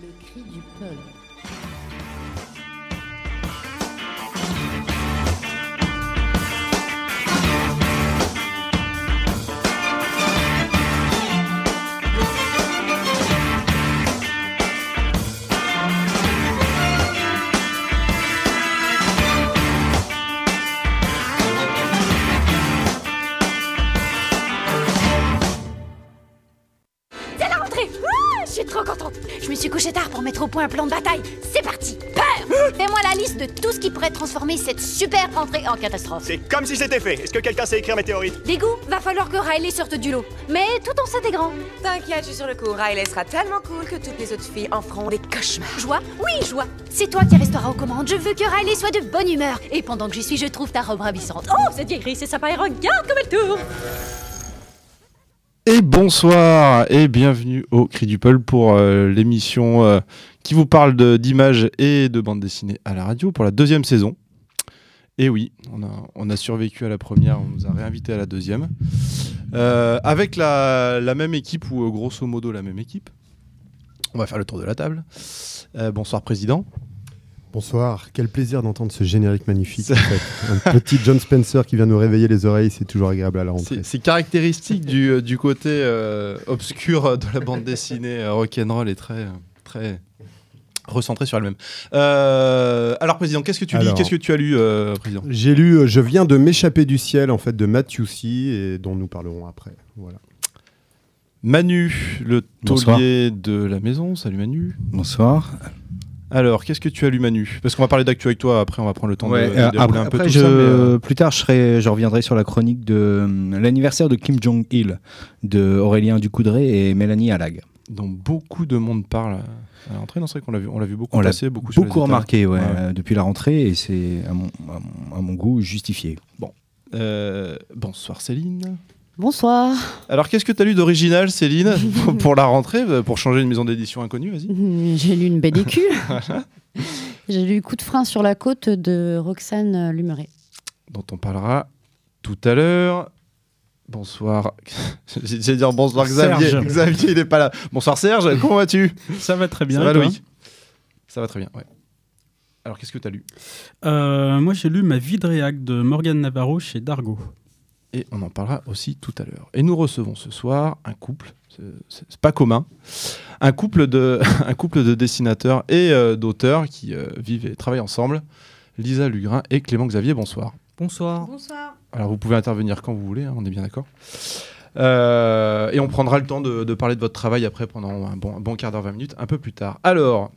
Le cri du peuple. Point un plan de bataille. C'est parti Peur Fais-moi la liste de tout ce qui pourrait transformer cette super rentrée en catastrophe. C'est comme si c'était fait. Est-ce que quelqu'un sait écrire météorite Dégoût, va falloir que Riley sorte du lot. Mais tout en s'intégrant. T'inquiète, je suis sur le coup. Riley sera tellement cool que toutes les autres filles en feront des cauchemars. Joie? Oui, joie C'est toi qui resteras aux commandes. Je veux que Riley soit de bonne humeur. Et pendant que j'y suis, je trouve ta robe ravissante. Oh, cette vieillerie, c'est sympa et regarde comme elle tourne Et bonsoir et bienvenue au Cri du Peuple pour euh, l'émission euh, qui vous parle d'images et de bande dessinée à la radio pour la deuxième saison. Et oui, on a, survécu à la première, on nous a réinvité à la deuxième. Euh, avec la, même équipe, ou grosso modo la même équipe. On va faire le tour de la table. Bonsoir président. Bonsoir, quel plaisir d'entendre ce générique magnifique. en fait. Un petit John Spencer qui vient nous réveiller les oreilles, c'est toujours agréable à la rentrée. C'est caractéristique du, euh, du côté euh, obscur de la bande dessinée euh, rock'n'roll et très, euh, très recentré sur elle-même. Euh, alors, président, qu'est-ce que tu lis? Qu'est-ce que tu as lu, euh, président? J'ai lu euh, Je viens de m'échapper du ciel en fait de Matthew C et dont nous parlerons après. Voilà. Manu, le Bonsoir. taulier de la maison. Salut Manu. Bonsoir. Alors, qu'est-ce que tu as lu, Manu? Parce qu'on va parler d'actu avec toi. Après, on va prendre le temps Ouais, de, de euh, dérouler après, un peu après, tout je- ça. mais, euh, plus tard, je, serai, je reviendrai sur la chronique de euh, l'anniversaire de Kim Jong-il, de Aurélien Ducoudray et Mélanie Allag. dont beaucoup de monde parle à l'entrée. Non, c'est vrai qu'on l'a vu, on l'a vu beaucoup On l'a passer, beaucoup, Beaucoup remarqué ouais, Ouais. euh, depuis la rentrée et c'est à mon, à mon- à mon goût justifié. Euh, bonsoir Céline. Bonsoir. Alors, qu'est-ce que tu as lu d'original, Céline, pour- la rentrée, euh, pour changer une maison d'édition inconnue Vas-y. J'ai lu une BDQ. J'ai lu Coup de frein sur la côte de Roxane Lumeret. Dont on parlera tout à l'heure. Bonsoir. J'ai dire bonsoir Xavier. Serge. Xavier, il n'est pas là. Bonsoir Serge, comment vas-tu? Ça va très bien. Ça va Loïc? Ça va très bien, ouais. Alors, qu'est-ce que tu as lu? Euh, Moi, j'ai lu Ma vie de réac de Morgane Navarro chez Dargo. Et on en parlera aussi tout à l'heure. Et nous recevons ce soir un couple, c'est- pas commun, un couple de, un couple de dessinateurs et euh, d'auteurs qui euh, vivent et travaillent ensemble. Lisa Lugrin et Clément Xavier, bonsoir. Bonsoir. Bonsoir. Alors vous pouvez intervenir quand vous voulez, hein, on est bien d'accord. Euh, et on prendra le temps de, de parler de votre travail après pendant un bon, un bon quart d'heure, 20 minutes, un peu plus tard. Alors,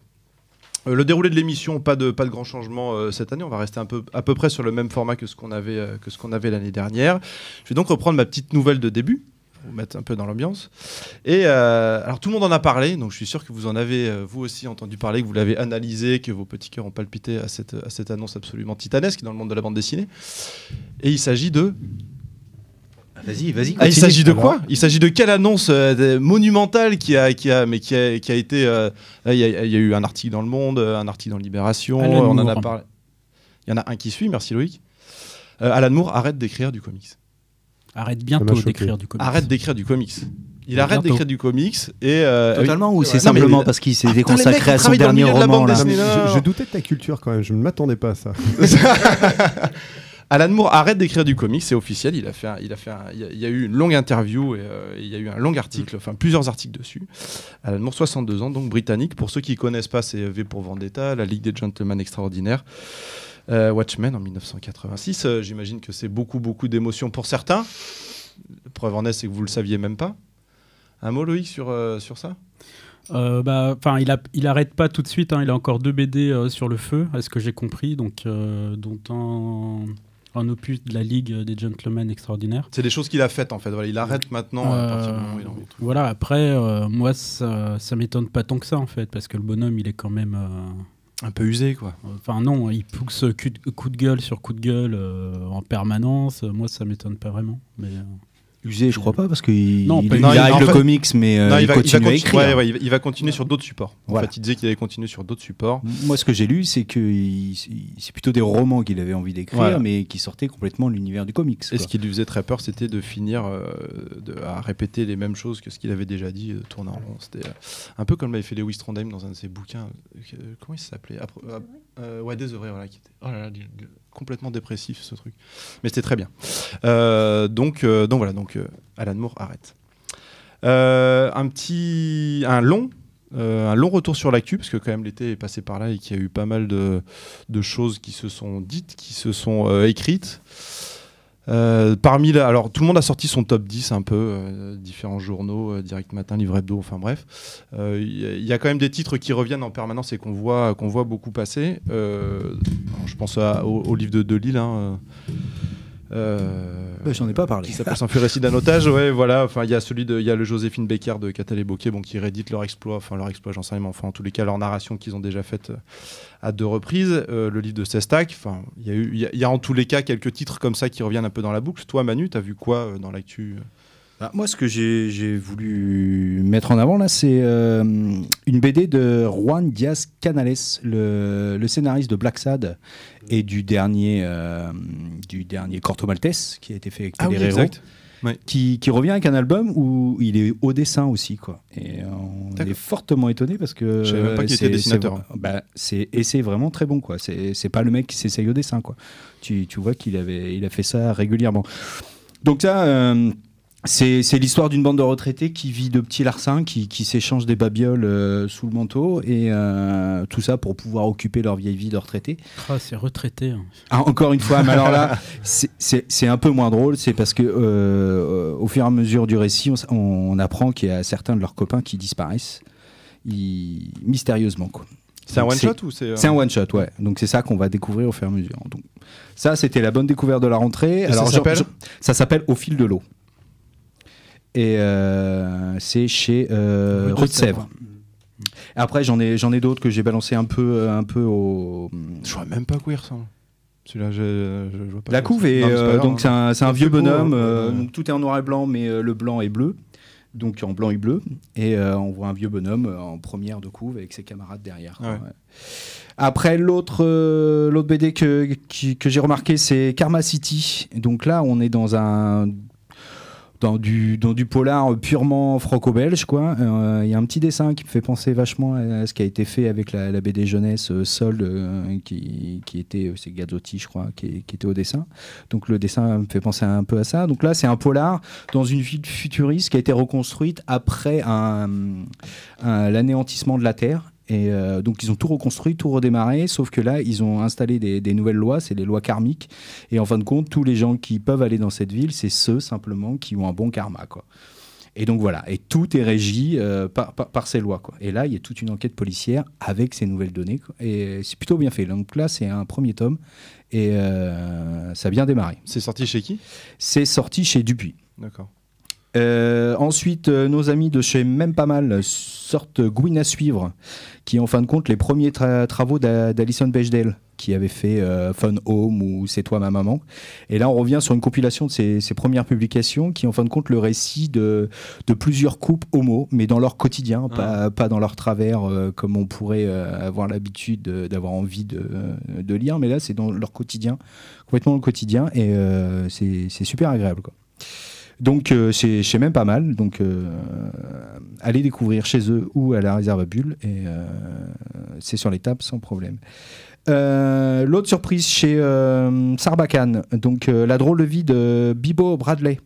le déroulé de l'émission, pas de, pas de grands changements euh, cette année. On va rester à peu près sur le même format que ce qu'on avait, euh, que ce qu'on avait l'année dernière. Je vais donc reprendre ma petite nouvelle de début, pour vous mettre un peu dans l'ambiance. Et euh, alors tout le monde en a parlé, donc je suis sûr que vous en avez euh, vous aussi entendu parler, que vous l'avez analysé, que vos petits cœurs ont palpité à cette, à cette annonce absolument titanesque dans le monde de la bande dessinée. Et il s'agit de Vas-y, vas-y. ah, il s'agit de quoi? Il s'agit de quelle annonce euh, monumentale qui a, qui a, mais qui a, qui a été. euh, Il y, a- il y a eu un article dans Le Monde, euh, un article dans Libération. Alan on en a parlé. Il y en a un qui suit, merci Loïc. Euh, Alan Moore arrête d'écrire du comics. Arrête bientôt d'écrire du comics. Arrête d'écrire du comics. Il arrête d'écrire du comics et. euh, Totalement ou c'est simplement parce qu'il s'est Ah, consacré à son dernier roman là. Je doutais de ta culture quand même, je ne m'attendais pas à ça. Alan Moore arrête d'écrire du comics, c'est officiel. Il a fait, un- il a fait, un- il y a, il y a eu une longue interview et euh, il y a eu un long article, enfin plusieurs articles dessus. Alan Moore, 62 ans, donc britannique. Pour ceux qui connaissent pas, c'est V pour Vendetta, la Ligue des Gentlemen Extraordinaires, euh, Watchmen en 1986. Euh, J'imagine que c'est beaucoup, beaucoup d'émotions pour certains. Preuve en est, c'est que vous le saviez même pas. Un mot, Loïc, sur, euh, sur ça? Euh, bah, enfin, il, a, il arrête pas tout de suite. hein. Il a encore deux BD euh, sur le feu, à ce que j'ai compris, donc euh, dont un, un opus de la Ligue des Gentlemen Extraordinaires. C'est des choses qu'il a faites en fait. Voilà, il arrête maintenant à partir du moment où il tout. Voilà. Après, euh, moi, ça, ça m'étonne pas tant que ça en fait, parce que le bonhomme, il est quand même. euh, Un peu usé, quoi. Enfin non, il pousse coup de, coup de gueule sur coup de gueule euh, en permanence. Moi, ça m'étonne pas vraiment. Mais Usé, je crois pas, parce qu'il Non, il, arrête En le fait- comics, mais euh, Non, il, va, continue va à écrire. ouais, ouais, il va- il va continuer sur d'autres supports. Voilà. En fait, il disait qu'il allait continuer sur d'autres supports. Moi, ce que j'ai lu, c'est que c'est plutôt des romans qu'il avait envie d'écrire, Voilà. mais qui sortaient complètement de l'univers du comics. Et quoi. ce qui lui faisait très peur, c'était de finir euh, de- à répéter les mêmes choses que ce qu'il avait déjà dit, de tourner en rond. C'était euh, un peu comme l'avait fait Lewis Trondheim dans un de ses bouquins. Euh, comment il s'appelait? Après- euh, euh, Ouais, Désœuvré, voilà. Qui était, oh là là, du- du- complètement dépressif ce truc. Mais c'était très bien. Euh, donc, euh, donc voilà, donc euh, Alan Moore arrête. Un petit, un long, un long retour sur l'actu parce que quand même l'été est passé par là et qu'il y a eu pas mal de, choses qui se sont dites, qui se sont écrites. Euh, parmi alors tout le monde a sorti son top 10 un peu, euh, différents journaux, euh, Direct Matin, Livre Hebdo, enfin bref. Il y, a- quand même des titres qui reviennent en permanence et qu'on voit, qu'on beaucoup passer. Je pense à- au, livre de, de Lille. hein, Bah, J'en ai pas parlé. qui s'appelle S'enfuir récit d'un otage. Ouais, voilà. Enfin, il y a celui de, il y a le Joséphine Becker de Catal et Bocquet, bon, qui réédite leur exploit, enfin leur exploit, j'en sais rien, mais enfin en tous les cas leur narration qu'ils ont déjà faite euh, à deux reprises. Euh, le livre de Sestak. Enfin, il y a eu, il y a- il y, a en tous les cas quelques titres comme ça qui reviennent un peu dans la boucle. Toi, Manu, t'as vu quoi dans l'actu Bah, moi, ce que j'ai voulu mettre en avant là, c'est euh, une BD de Juan Diaz Canales, le, le scénariste de Black Sad et du dernier, euh, du dernier Corto Maltese qui a été fait avec Ah oui, qui, qui revient avec un album où il est au dessin aussi, quoi. Et on est fortement étonné parce que Je savais même pas qu'il était dessinateur. bah, et c'est vraiment très bon, quoi. C'est pas le mec qui s'essaye au dessin, quoi. Tu, tu vois qu'il il a fait ça régulièrement. Donc ça. euh, c'est l'histoire d'une bande de retraités qui vit de petits larcins, qui, qui s'échangent des babioles euh, sous le manteau, et euh, tout ça pour pouvoir occuper leur vieille vie de retraité. Ah, c'est retraité. hein. Ah, encore une fois, mais alors là, c'est- un peu moins drôle, c'est parce que euh, au fur et à mesure du récit, on, apprend qu'il y a certains de leurs copains qui disparaissent ils- mystérieusement. Quoi. C'est un Donc, one shot ou c'est euh, C'est un one shot, ouais. Donc c'est ça qu'on va découvrir au fur et à mesure. Donc ça, c'était la bonne découverte de la rentrée. Et ça s'appelle Au fil de l'eau. Et euh, c'est chez euh, Rue de Sèvres. Sèvres. Après, j'en ai, j'en ai d'autres que j'ai balancé un peu, un peu au. Je vois même pas à quoi il ressemble. Celui-là, je, je, je vois pas. La couve est, Non, euh, donc c'est hein. un, c'est un vieux beau, bonhomme. hein. euh, donc tout est en noir et blanc, mais euh, le blanc est bleu. Donc en blanc et bleu. Et euh, on voit un vieux bonhomme euh, en première de couve avec ses camarades derrière. quoi, Ouais. ouais. Après, l'autre euh, l'autre BD que, que j'ai remarqué, c'est Karma City. Donc là, on est dans un. Dans du, dans du polar purement franco-belge, quoi. Euh, Il y a un petit dessin qui me fait penser vachement à ce qui a été fait avec la, BD jeunesse euh, Solde, euh, qui, qui était, c'est Gazzotti, je crois, qui, était au dessin. Donc le dessin me fait penser un peu à ça. Donc là, c'est un polar dans une ville futuriste qui a été reconstruite après un- l'anéantissement de la Terre. Et euh, donc ils ont tout reconstruit, tout redémarré, sauf que là, ils ont installé des, des nouvelles lois, c'est les lois karmiques. Et en fin de compte, tous les gens qui peuvent aller dans cette ville, c'est ceux simplement qui ont un bon karma. Quoi. Et donc voilà, et tout est régi euh, par, par- par ces lois. Quoi. Et là, il y a toute une enquête policière avec ces nouvelles données. quoi. Et c'est plutôt bien fait. Donc là, c'est un premier tome, et euh, ça a bien démarré. C'est sorti chez qui? C'est sorti chez Dupuis. D'accord. Euh, ensuite, euh, nos amis de chez Même Pas Mal sortent Gwyn à suivre, qui est en fin de compte les premiers tra- travaux d'A- d'Alison Bechdel, qui avait fait euh, Fun Home ou C'est toi ma maman. Et là, on revient sur une compilation de ses, ses premières publications, qui est en fin de compte le récit de, de plusieurs couples homo, mais dans leur quotidien, pas, pas dans leur travers, comme on pourrait avoir l'habitude de- d'avoir envie de, de lire, mais là, c'est dans leur quotidien, complètement dans le quotidien, et c'est c'est super agréable. Quoi. Donc euh, c'est c'est même pas mal. Donc euh, allez découvrir chez eux ou à la réserve à bulles et euh, c'est sur les tables sans problème. Euh, L'autre surprise chez euh, Sarbacane, donc euh, la drôle de vie de Bibo Bradley.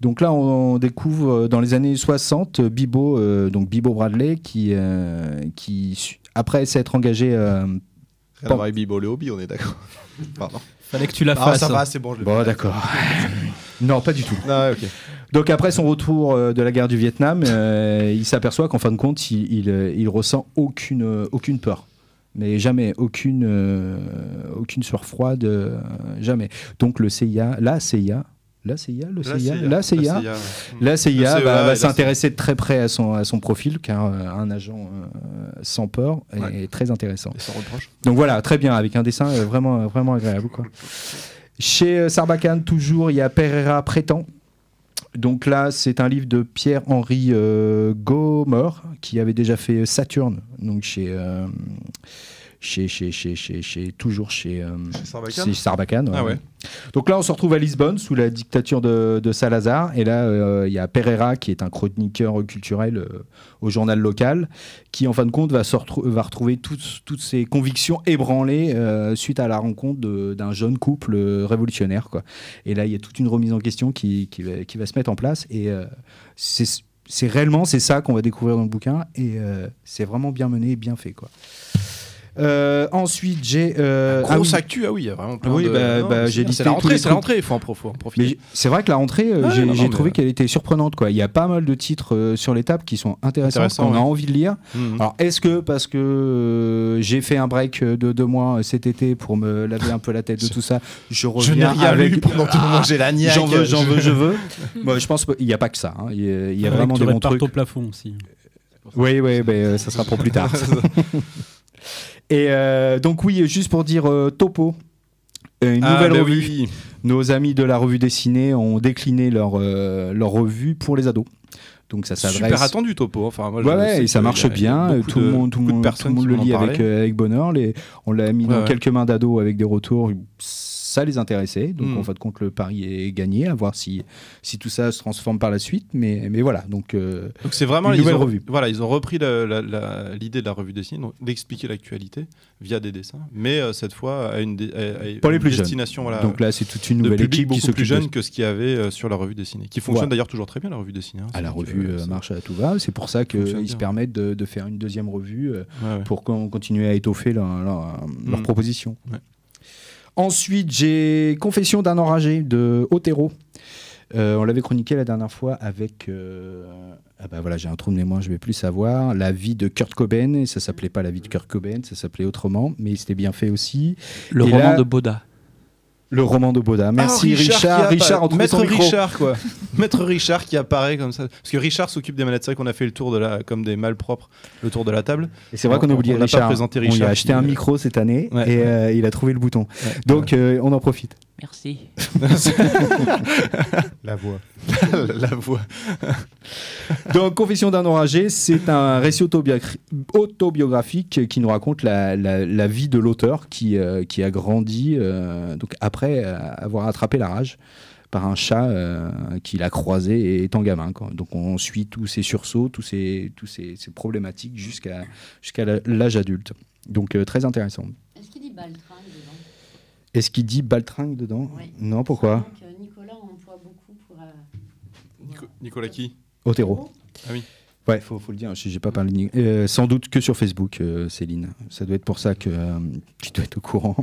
Donc là, on découvre dans les années 60 euh, Bibo, euh, donc Bibo Bradley, qui, euh, qui après s'être engagé euh, Rien à voir avec Bibo le hobby, on est d'accord. Pardon. Fallait que tu la Ah, fasses. ça va, c'est bon, je l'ai Bon, fait. d'accord. non, pas du tout. Ah. Donc après son retour euh, de la guerre du Vietnam, euh, il s'aperçoit qu'en fin de compte, il, il, euh, il ressent aucune, aucune peur. Mais jamais, aucune, euh, aucune sueur froide, euh, jamais. Donc le CIA, la CIA, la CIA, le CIA, la CIA, la CIA CEA va, s'intéresser de très près à son, à son profil, car euh, un agent euh, sans peur est Ouais. très intéressant. Et sans reproche. Donc voilà, très bien, avec un dessin euh, vraiment, vraiment agréable. Quoi. Chez euh, Sarbacane, toujours, il y a Pereira Prétend. Donc là, c'est un livre de Pierre-Henri euh, qui avait déjà fait Saturne, donc chez, euh, chez, chez, chez, chez, chez- toujours chez, euh, Chez Sarbacane chez Sarbacane, Ah ouais. Donc là, on se retrouve à Lisbonne, sous la dictature de, de Salazar. Et là, euh, il y a Pereira, qui est un chroniqueur culturel euh, au journal local, qui, en fin de compte, va, se retrou- va retrouver toutes, toutes ses convictions ébranlées euh, suite à la rencontre d'un jeune couple euh, révolutionnaire. Quoi. Et là, il y a toute une remise en question qui, qui, va, qui va se mettre en place. Et euh, c'est c'est réellement c'est ça qu'on va découvrir dans le bouquin. Et euh, c'est vraiment bien mené et bien fait. Quoi. Euh, ensuite, j'ai... euh, ah Grosse oui. actu, ah oui, il y a vraiment plein Oui, de. bah, bah, c'est j'ai C'est la rentrée, c'est la rentrée, il faut en profiter. C'est vrai que la rentrée, euh, Ouais, j'ai non, j'ai non, trouvé mais- qu'elle était surprenante. Quoi. Il y a pas mal de titres euh, sur les tables qui sont intéressants, Intéressant, qu'on a envie de lire. Mhm. Alors, est-ce que parce que euh, j'ai fait un break de deux mois euh, cet été pour me laver un peu la tête de tout ça, je reviens Je n'ai rien avec... lu pendant tout le moment, j'ai la niaque. J'en veux, j'en Je- veux, je veux. Moi, je pense qu'il n'y a pas que ça. hein. Il y a, il y a vraiment des bons trucs. au plafond aussi. Oui, oui, ben, euh, ça sera pour plus tard. Et euh, donc oui, juste pour dire euh, topo. euh, Une Ah, nouvelle bah revue. oui. Nos amis de la revue dessinée ont décliné leur, euh, leur revue pour les ados. Donc ça s'adresse. Super attendu, Topo. Enfin, moi, je Ouais, et ça marche bien. Tout le de- monde, tout monde, tout le monde le lit avec, euh, bonheur. Les, on l'a mis Ouais, dans ouais. quelques mains d'ados avec des retours. Ça les intéressait. Donc Mm. en fin de compte, le pari est gagné. À voir si, si tout ça se transforme par la suite. Mais, mais voilà. Donc euh, c'est vraiment Une nouvelle ont, revue. Voilà, ils ont repris l'idée de la revue dessinée, d'expliquer l'actualité via des dessins, mais euh, cette fois à une, à- à Pour les plus destination voilà, donc là, c'est toute une nouvelle équipe qui beaucoup plus de jeune que ce qu'il y avait euh, sur la revue dessinée, qui fonctionne Ouais. d'ailleurs toujours très bien la revue dessinée. hein. Ah, la revue marche à tout va. C'est pour ça qu'ils se permettent de, de faire une deuxième revue ouais, ouais. pour qu'on continue à étoffer leur, leur, leur Mm. proposition. Ouais. Ensuite, j'ai Confession d'un enragé de Otero. Euh, on l'avait chroniqué la dernière fois avec. euh, ah bah voilà, j'ai un trou de mémoire, je vais plus savoir. La vie de Kurt Cobain. Et ça s'appelait pas la vie de Kurt Cobain, ça s'appelait autrement, mais c'était bien fait aussi. Le Et roman là- de Boda. Le roman de. Merci Ah, Richard. a- Richard, en Maître micro. Richard, quoi. Maître Richard qui apparaît comme ça. Parce que Richard s'occupe des manettes. C'est vrai qu'on a fait le tour de la, comme des malpropres, le tour de la table. Et c'est vrai On- qu'on a oublié on n'a pas Richard. présenté On lui Richard a acheté qui- un micro cette année Ouais, et euh, il a trouvé le bouton. Ouais. Donc euh, on en profite. Merci. La voix. la voix. Donc, Confession d'un enragé, c'est un récit autobiogra- autobiographique qui nous raconte la, la- la vie de l'auteur qui, euh, qui a grandi euh, donc après euh, avoir attrapé la rage par un chat euh, qu'il a croisé étant gamin. quoi. Donc, on suit tous ses sursauts, tous ses, tous ses, ses problématiques jusqu'à jusqu'à l'âge adulte. Donc, euh, très intéressant. Est-ce qu'il dit dedans Est-ce qu'il dit baltringue dedans Oui. Non, pourquoi Que Nicolas emploie beaucoup pour. euh, Nico- Nicolas qui? Otero. Ah oui. Ouais, faut, faut le dire, j'ai pas parlé. ni- euh, sans doute que sur Facebook, euh, Céline. Ça doit être pour ça que euh, tu dois être au courant.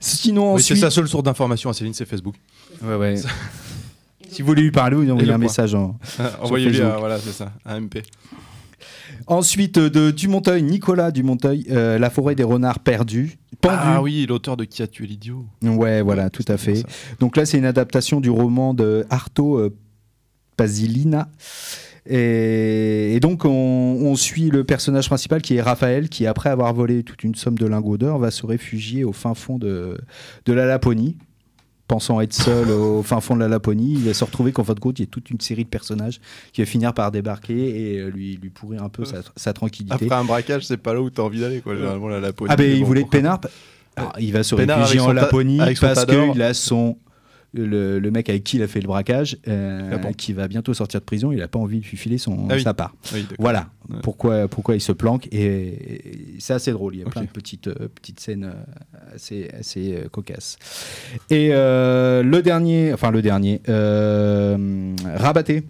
Sinon, Oui, c'est ensuite. sa seule source d'information à Céline, c'est Facebook. Ouais, ouais. si vous voulez lui parler, vous Et envoyez un message en. Envoyez-lui voilà, c'est ça, un MP. Ensuite, euh, de Dumonteuil, Nicolas Dumonteuil, euh, La forêt des renards perdus. Pendu. Ah oui, l'auteur de Qui a tué l'idiot Ouais, voilà, tout à fait. Donc là, c'est une adaptation du roman de Arto euh, Pasilina. Et, et donc, on, on suit le personnage principal qui est Raphaël, qui, après avoir volé toute une somme de lingots d'or, va se réfugier au fin fond de, de la Laponie. Pensant être seul au fin fond de la Laponie, il va se retrouver qu'en fin de compte, il y a toute une série de personnages qui va finir par débarquer et euh, lui, lui pourrir un peu sa, sa tranquillité. Après un braquage, c'est pas là où t'as envie d'aller, quoi. Généralement, la Laponie. Ah ben mais il bon, voulait peinard. Alors, il va se réfugier en Laponie parce qu'il a son le, le mec avec qui il a fait le braquage euh, Ah bon qui va bientôt sortir de prison. Il a pas envie de lui filer son Ah oui. sa part. Oui, d'accord. Voilà Ouais. pourquoi pourquoi il se planque et, et c'est assez drôle. Il y a Ok. plein de petites euh, petites scènes euh, assez assez euh, cocasses. Et le dernier, enfin le dernier, Rabaté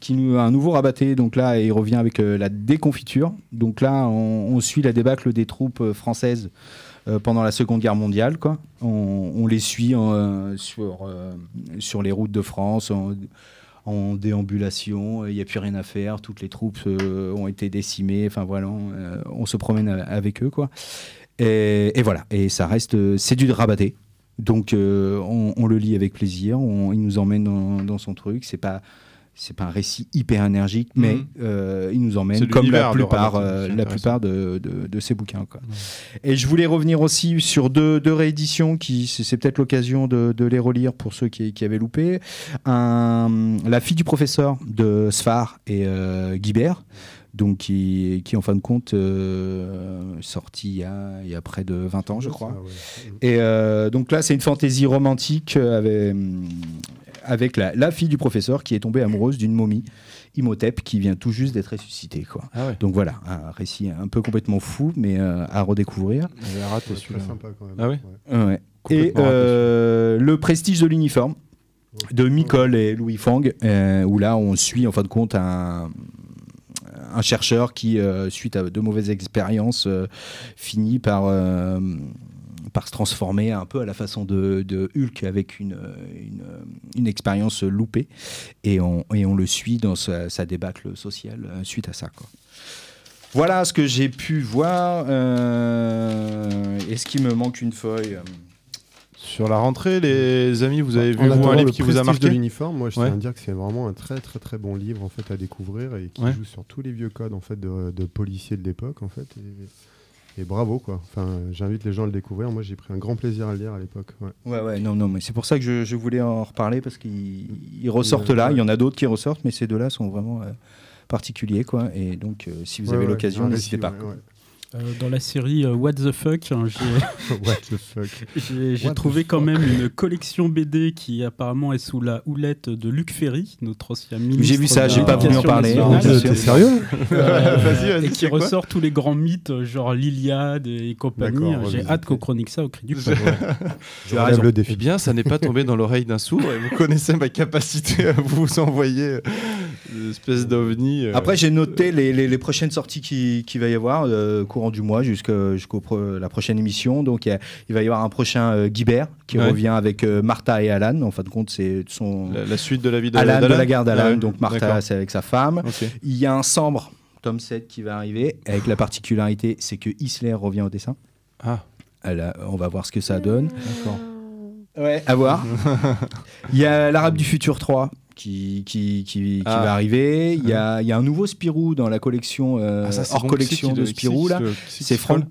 qui nous un nouveau rabatté donc là il revient avec la déconfiture donc là on, on suit la débâcle des troupes françaises pendant la Seconde Guerre mondiale quoi. On, les suit euh, sur euh, sur les routes de France en, déambulation il n'y a plus rien à faire toutes les troupes euh, ont été décimées enfin voilà on, euh, se promène avec eux quoi. Et, voilà. Et ça reste euh, c'est du rabatté donc euh, on, le lit avec plaisir il nous emmène dans, dans son truc. C'est pas c'est pas un récit hyper énergique, mais Mhm. euh, il nous emmène comme la plupart, euh, la plupart de, de, de ces bouquins. Quoi. Et je voulais revenir aussi sur deux, deux rééditions qui c'est peut-être l'occasion de, de les relire pour ceux qui, qui avaient loupé. Un, la fille du professeur de Sfar et euh, Guibert. Donc qui, qui en fin de compte euh, sorti il y, a, il y a près de 20 ans je crois. Ouais. Et euh, donc là, c'est une fantaisie romantique avec, hum, avec la, la fille du professeur qui est tombée amoureuse d'une momie, Imhotep, qui vient tout juste d'être ressuscitée. Quoi. Ah ouais. Donc voilà, un récit un peu complètement fou, mais euh, à redécouvrir. J'avais raté Ouais, celui-là. Très sympa quand même. Ah ouais Ouais. Et raté, euh, le prestige de l'uniforme de Nicole et Louis Fang, euh, où là on suit en fin de compte un, un chercheur qui, euh, suite à de mauvaises expériences, euh, finit par, euh, par se transformer un peu à la façon de, de Hulk avec une, une, une expérience loupée. Et on, et on le suit dans sa, sa débâcle sociale euh, suite à ça. Quoi. Voilà ce que j'ai pu voir. Euh, Est-ce qu'il me manque une feuille? Sur la rentrée, les amis, vous avez En vu vous, un livre qui vous a marqué de l'uniforme, moi je tiens Ouais. à dire que c'est vraiment un très très très bon livre en fait à découvrir et qui Ouais. joue sur tous les vieux codes en fait de, de policiers de l'époque en fait et, et bravo quoi. Enfin j'invite les gens à le découvrir. Moi j'ai pris un grand plaisir à le lire à l'époque. Ouais. Ouais, ouais, non, non, mais c'est pour ça que je, je voulais en reparler parce qu'ils ils ressortent là. ouais. Il y en a d'autres qui ressortent, mais ces deux-là sont vraiment euh, particuliers, quoi. Et donc, euh, si vous Ouais, avez l'occasion, un n'hésitez pas. Euh, dans la série euh, What the fuck, hein, j'ai- What the fuck. j'ai trouvé quand fuck. même une collection BD qui apparemment est sous la houlette de Luc Ferry, notre ancien ministre. J'ai vu ça, j'ai pas voulu en parler. Dieu, T'es sérieux? Euh, Vas-y, vas-y, et qui c'est quoi? ressort tous les grands mythes, genre l'Iliade et compagnie. J'ai hâte qu'on chronique ça au cri du Je- peuple. Je as relève raison. le Eh défi. bien, ça n'est pas tombé dans l'oreille d'un sourd et vous connaissez ma capacité à vous envoyer euh, espèce d'ovni. euh. Après, j'ai noté les, les- les prochaines sorties qui, qui va y avoir euh, courant du mois jusqu'à jusqu'au pro- la prochaine émission. Donc, il y a- il va y avoir un prochain euh, Guibert qui Ouais. revient avec euh, Martha et Alan. En fin de compte, c'est son la, la suite de la vie de Alan de d'Alan la garde d'Alan. Ah ouais, Donc, Martha, c'est avec sa femme. Il y a un Sambre, tome 7, qui va arriver, avec la particularité, c'est que Isler revient au dessin. Ah, on va voir ce que ça donne. d'accord. Ouais, à voir. Il y a l'Arabe du futur 3 qui, qui, qui, qui Ah. va arriver. Il y a, il y a un nouveau Spirou dans la collection, euh, Ah, ça, hors bon. collection de Spirou. c'est là. Franck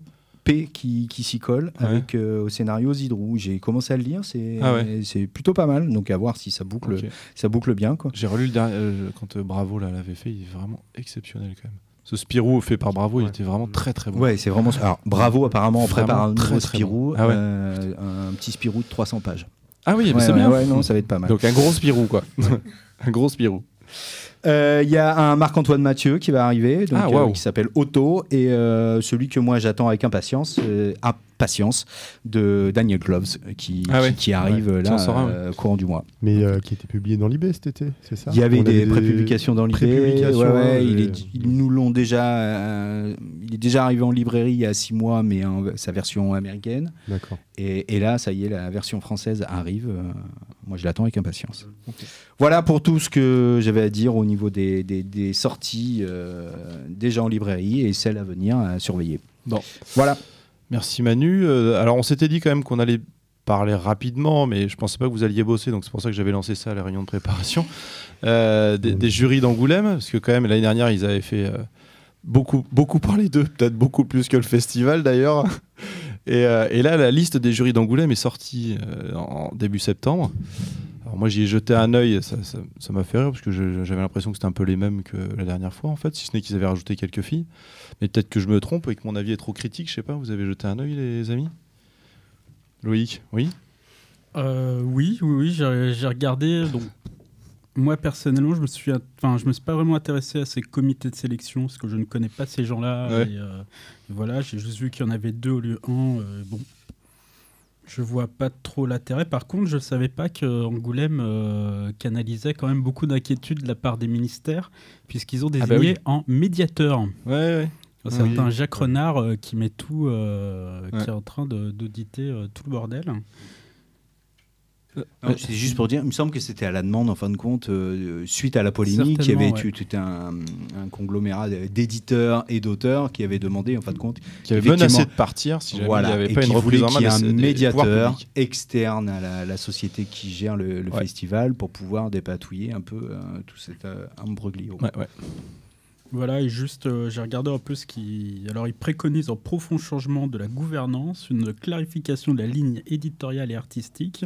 P qui, qui s'y colle Ouais. avec euh, au scénario Zidrou. J'ai commencé à le lire, c'est Ah ouais. plutôt pas mal. Donc à voir si ça boucle, ça boucle bien. Quoi. J'ai relu le dernier euh, quand euh, Bravo l'avait fait, il est vraiment exceptionnel quand même. Ce Spirou fait par Bravo, il était vraiment très très bon. Ouais, c'est vraiment. Alors bravo, apparemment, on prépare un très, nouveau très Spirou, bon. Ah ouais. euh, un petit Spirou de 300 pages. Ah oui, Ouais, c'est ouais, bien. ouais, non, ça va être pas mal. Donc un gros Spirou quoi. un gros Spirou. Euh, Il y a un Marc-Antoine Mathieu qui va arriver, donc, Ah, euh, qui s'appelle Otto, et euh, celui que moi j'attends avec impatience, euh, impatience, de Daniel Gloves, qui, Ah qui, ouais. qui arrive Ouais. là un, ouais. euh, courant du mois. Mais euh, qui était publié dans l'IB cet été, c'est ça? Il y avait On des prépublications dans l'IB, et- ils nous l'ont déjà, euh, déjà arrivé en librairie il y a six mois, mais en sa version américaine. D'accord. Et, et là, ça y est, la version française arrive. euh, moi, je l'attends avec impatience. Voilà pour tout ce que j'avais à dire au niveau des, des- des sorties euh, déjà en librairie et celles à venir à surveiller. Bon. Voilà. Merci Manu. Euh, alors on s'était dit quand même qu'on allait parler rapidement, mais je pensais pas que vous alliez bosser, donc c'est pour ça que j'avais lancé ça à la réunion de préparation. Euh, des, des jurys d'Angoulême, parce que quand même l'année dernière ils avaient fait euh, beaucoup, beaucoup parler d'eux, peut-être beaucoup plus que le festival d'ailleurs. Et, euh, et là la liste des jurys d'Angoulême est sortie euh, en début septembre. Alors moi j'y ai jeté un œil, ça ça- ça m'a fait rire parce que j'avais l'impression que c'était un peu les mêmes que la dernière fois en fait, si ce n'est qu'ils avaient rajouté quelques filles. Mais peut-être que je me trompe et que mon avis est trop critique, je sais pas, vous avez jeté un œil les amis? Loïc, oui? Euh, oui, oui, oui, j'ai j'ai regardé. Donc, moi personnellement, je me suis, enfin, je me suis pas vraiment intéressé à ces comités de sélection parce que je ne connais pas ces gens-là. Ouais. Et, euh, voilà, j'ai juste vu qu'il y en avait deux au lieu un. euh, bon, je vois pas trop l'intérêt. Par contre, je savais pas que Angoulême euh, canalisait quand même beaucoup d'inquiétudes de la part des ministères puisqu'ils ont Ah désigné bah oui. en médiateur. Ouais, ouais. Un certain Oui. Jacques Renard euh, qui met tout, euh, Ouais. qui est en train d'auditer tout le bordel. Non, C'est juste pour dire, il me semble que c'était à la demande, en fin de compte, euh, suite à la polémique, il y avait tu- tout un, un conglomérat d'éditeurs et d'auteurs qui avaient demandé, en fin de compte, Qui avait menacé de partir si jamais voilà, il n'y avait et pas qui une voulait reprise en main qu'il y ait des- un médiateur externe à la, la société qui gère le, le Ouais. festival pour pouvoir dépatouiller un peu euh, tout cet euh, imbroglio. Ouais, ouais. Voilà, et juste, euh, j'ai regardé un peu ce qui. Alors, il préconise un profond changement de la gouvernance, une clarification de la ligne éditoriale et artistique.